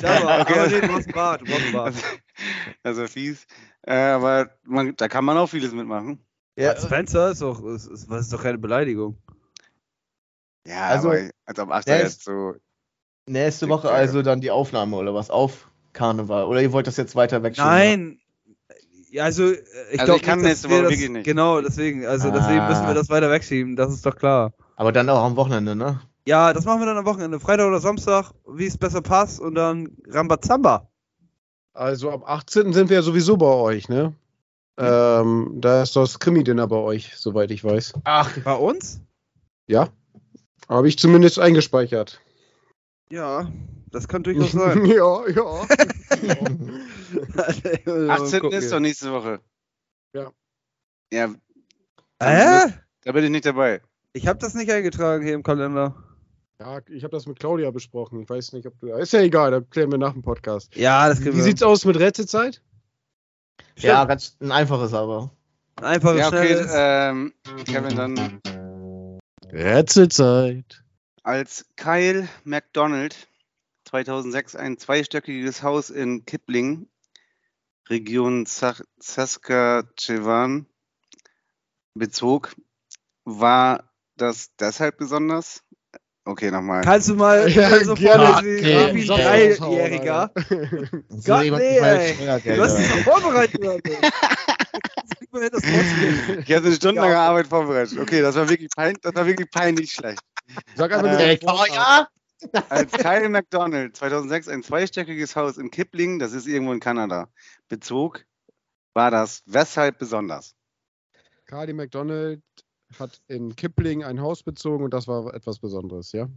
Jabba, Okay. aber nee, du brauchst einen Bart, du brauchst einen Bart. <laughs> Also fies. Äh, aber man, da kann man auch vieles mitmachen. Ja, Spencer ist doch, ist, ist, ist doch keine Beleidigung. Ja, Also- aber als ob Achter Der jetzt so. nächste Woche also dann die Aufnahme oder was auf Karneval. Oder ihr wollt das jetzt weiter wegschieben? Nein. Ja, also, äh, ich Also glaube ich kann nicht, das, wirklich nicht. Genau, deswegen, also deswegen Ah. müssen wir das weiter wegschieben, das ist doch klar. Aber dann auch am Wochenende, ne? Ja, das machen wir dann am Wochenende, Freitag oder Samstag, wie es besser passt und dann Rambazamba. Also am 18. sind wir ja sowieso bei euch, ne? Ähm, da ist das Krimi-Dinner bei euch, soweit ich weiß. Ach, Bei uns? Ja. Habe ich zumindest eingespeichert. Ja, das kann durchaus sein. <laughs> ja, ja. <laughs> 18. ist doch nächste Woche. Ja. Ja, Hä? da bin ich nicht dabei. Ich habe das nicht eingetragen hier im Kalender. Ja, ich habe das mit Claudia besprochen. Ich weiß nicht, ob du. Ist ja egal, da klären wir nach dem Podcast. Ja, das kriegen Wie wir. sieht's aus mit Rätselzeit? ja, ganz ein einfaches aber. Einfach Ja, okay, ähm, Kevin, dann Rätselzeit. als Kyle McDonald 2006 ein zweistöckiges Haus in Kipling, Region Saskatchewan, bezog. War das deshalb besonders? Okay, nochmal. Kannst du mal <laughs> Ja, so gerne. vorlesen wie ein Dreijähriger? <laughs> So Gott, nee, ey. Du hast dich doch vorbereitet. Ich habe eine stundenlange Arbeit vorbereitet. Okay, das war wirklich, pein das war wirklich peinlich schlecht. Sag einfach Äh, den Vortrag. Victoria? Als Kyle McDonald 2006 ein zweistöckiges Haus in Kipling, das ist irgendwo in Kanada, bezog, war das weshalb besonders? Cardi McDonald hat in Kipling ein Haus bezogen und das war etwas Besonderes, ja? Habe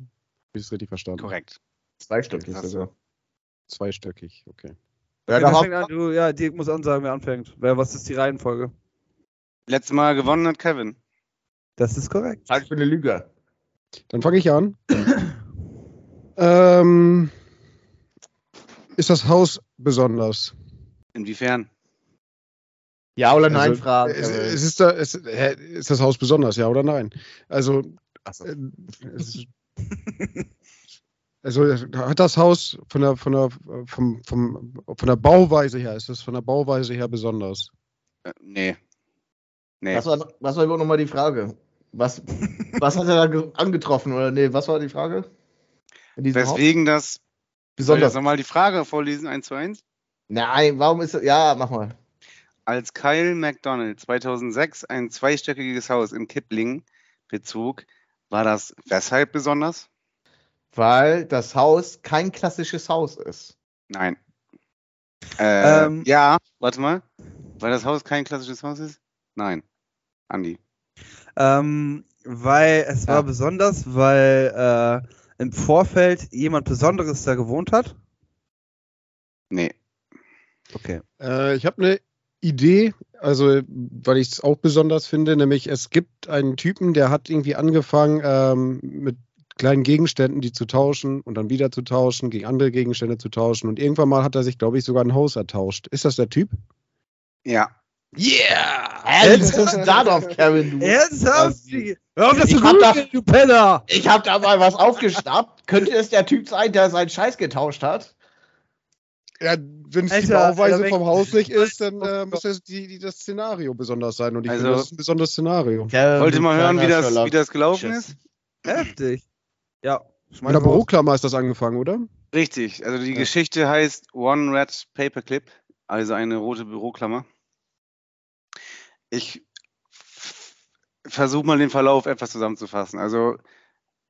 ich es richtig verstanden? Korrekt. Zwei Stück ist Das- sogar. Zweistöckig, okay. Ja, Okay, fängt an? Du, ja, Dirk muss ansagen, wer anfängt. Wer, was ist die Reihenfolge? Letztes Mal gewonnen hat Kevin. Das ist korrekt. halt für eine Lüge. Dann fange ich an. <clears throat> ähm, ist das Haus besonders? Inwiefern? Ja oder nein Also, fragen. Es, es ist, da, es, ist das Haus besonders, ja oder nein? Also, so. äh, es also hat das Haus von der, von der, vom, vom, von der Bauweise her, ist das von der Bauweise her besonders? Äh, nee. Nee. Was war, was war überhaupt nochmal die Frage? Was, was hat er da ge- angetroffen? Oder nee, was war die Frage? Weswegen das. Soll ich Besonders. nochmal die Frage vorlesen, eins zu eins? Nein, warum ist das? Ja, mach mal. Als Kyle McDonald 2006 ein zweistöckiges Haus in Kipling bezog, war das weshalb besonders? Weil das Haus kein klassisches Haus ist. Nein. Äh, Ähm. ja, warte mal. Weil das Haus kein klassisches Haus ist? Nein. Andi. Ähm, weil es war Ja. besonders, weil äh, im Vorfeld jemand Besonderes da gewohnt hat. Nee. Okay. Äh, ich habe eine Idee, also weil ich es auch besonders finde, nämlich es gibt einen Typen, der hat irgendwie angefangen ähm, mit kleinen Gegenständen, die zu tauschen und dann wieder zu tauschen, gegen andere Gegenstände zu tauschen und irgendwann mal hat er sich, glaube ich, sogar ein Haus ertauscht. Ist das der Typ? Ja. Yeah! Wie kommst du da drauf, Kevin? Du? Ernsthaft? Hör auf, das ich zu hab googeln, du Penner! Ich hab da mal was aufgeschnappt. Könnte es der Typ sein, der seinen Scheiß getauscht hat? Ja, wenn es die Bauweise vom Haus nicht ist, dann äh, muss das, die, die, das Szenario besonders sein und ich Also- finde, das ist ein besonderes Szenario. Kevin, Wollt ihr mal hören, wie das, wie das gelaufen Schiss. ist? Heftig. Ja. Mit der. Büroklammer ist das angefangen, oder? Richtig. Also die Ja. Geschichte heißt One Red Paperclip, also eine rote Büroklammer. Ich versuche mal den Verlauf etwas zusammenzufassen. Also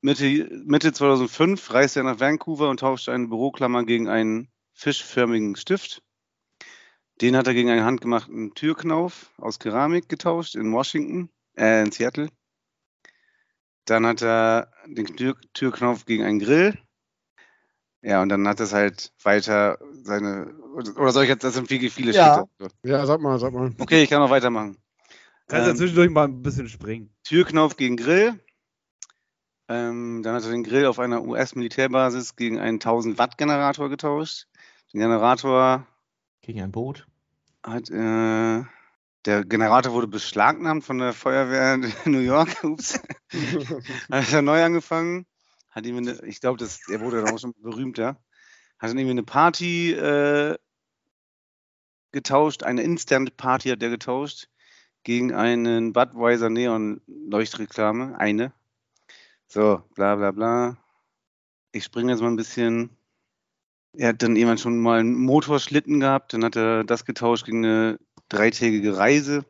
Mitte, Mitte 2005 reiste er nach Vancouver und tauschte eine Büroklammer gegen einen fischförmigen Stift. Den hat er gegen einen handgemachten Türknauf aus Keramik getauscht in Washington, äh, in Seattle. Dann hat er den Tür Türknauf gegen einen Grill. Ja, und dann hat es halt weiter seine. Oder soll ich jetzt, das sind viele, viele Ja. Schritte. Ja, sag mal, sag mal. Okay, ich kann noch weitermachen. Kannst ja Ähm, zwischendurch mal ein bisschen springen. Türknauf gegen Grill. Ähm, dann hat er den Grill auf einer US-Militärbasis gegen einen 1000 Watt Generator getauscht. Den Generator Gegen ein Boot. hat, äh, der Generator wurde beschlagnahmt von der Feuerwehr in New York. <laughs> Ups. <laughs> hat er neu angefangen. Hat ihm eine, ich glaube, das, der wurde dann auch schon berühmter. Hat dann irgendwie eine Party äh, getauscht, eine Instant-Party hat der getauscht gegen einen Budweiser Neon-Leuchtreklame. Eine. So, bla bla bla. Ich springe jetzt mal ein bisschen. Er hat dann jemand schon mal einen Motorschlitten gehabt, dann hat er das getauscht gegen eine dreitägige Reise.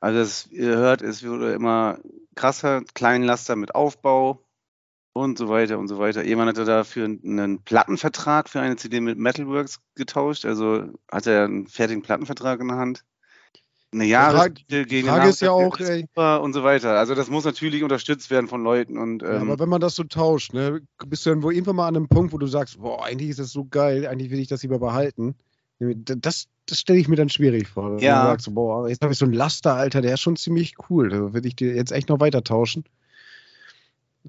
Also das, ihr hört, es wurde immer krasser, Kleinlaster mit Aufbau und so weiter und so weiter. Jemand hat er dafür einen Plattenvertrag für eine CD mit Metalworks getauscht, also hat er einen fertigen Plattenvertrag in der Hand. Eine Jahresmiete gegen Frage den ist ja auch, ey, und so weiter. Also das muss natürlich unterstützt werden von Leuten und Ja, ähm, aber wenn man das so tauscht, ne, bist du dann wohl irgendwann mal an einem Punkt, wo du sagst, boah, eigentlich ist das so geil, eigentlich will ich das lieber behalten. Das, das stelle ich mir dann schwierig vor. Wenn Ja. du sagst, boah, jetzt habe ich so einen Laster, Alter, der ist schon ziemlich cool. Da will ich dir jetzt echt noch weiter tauschen.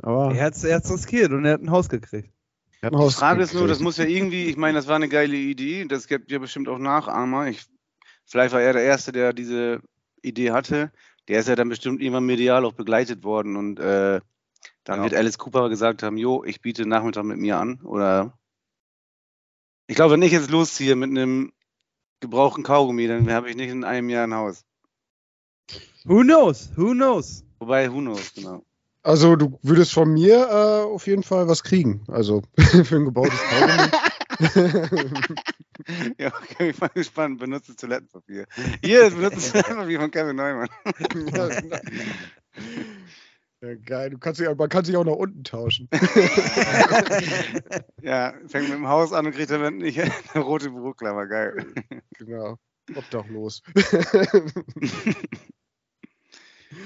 Aber Er hat's, er hat's riskiert und er hat ein Haus gekriegt. er hat ein Die Frage ist nur, das muss ja irgendwie, ich meine, das war eine geile Idee, das gibt ja bestimmt auch Nachahmer. Ich, vielleicht war er der Erste, der diese Idee hatte. Der ist ja dann bestimmt irgendwann medial auch begleitet worden und äh, dann Ja. wird Alice Cooper gesagt haben, jo, ich biete Nachmittag mit mir an oder Ich glaube, wenn ich jetzt losziehe mit einem gebrauchten Kaugummi, dann habe ich nicht in einem Jahr ein Haus. Who knows? Who knows? Wobei, who knows, genau. Also du würdest von mir äh, auf jeden Fall was kriegen. Also <laughs> für ein gebautes Kaugummi. <laughs> <laughs> Ja, okay, ich bin gespannt. Benutztes Toilettenpapier. Hier ist benutztes <laughs> Toilettenpapier von Kevin Neumann. ja, ja, geil, du kannst dich, man kann sich auch nach unten tauschen. <laughs> Ja, fängt mit dem Haus an und kriegt damit nicht eine rote Büroklammer. Geil. genau. Obdachlos.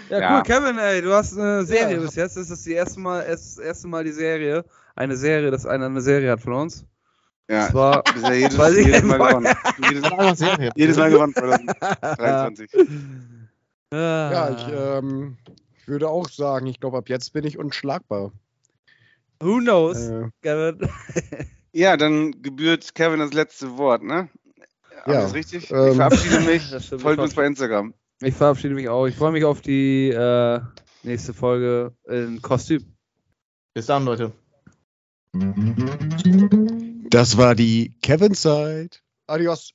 Ja, Ja. cool, Kevin, ey, du hast eine Serie Ja. bis jetzt. Das ist das erste Mal, das erste Mal die Serie. Eine Serie, dass einer eine Serie hat von uns. Ja, Das war. ist ja jedes, <laughs> Weiß ich jedes Mal gewonnen. <laughs> Jedes, Mal gewonnen 2023. <laughs> ja, ich ähm, würde auch sagen, ich glaube, ab jetzt bin ich unschlagbar. Who knows, Äh, Kevin? Ja, dann gebührt Kevin das letzte Wort, ne? Ja, Alles richtig? ähm, ich verabschiede mich. Folgt uns bei Instagram. Ich verabschiede mich auch. Ich freue mich auf die äh, nächste Folge in Kostüm. Bis dann, Leute. Das war die Kevin Side. Adios.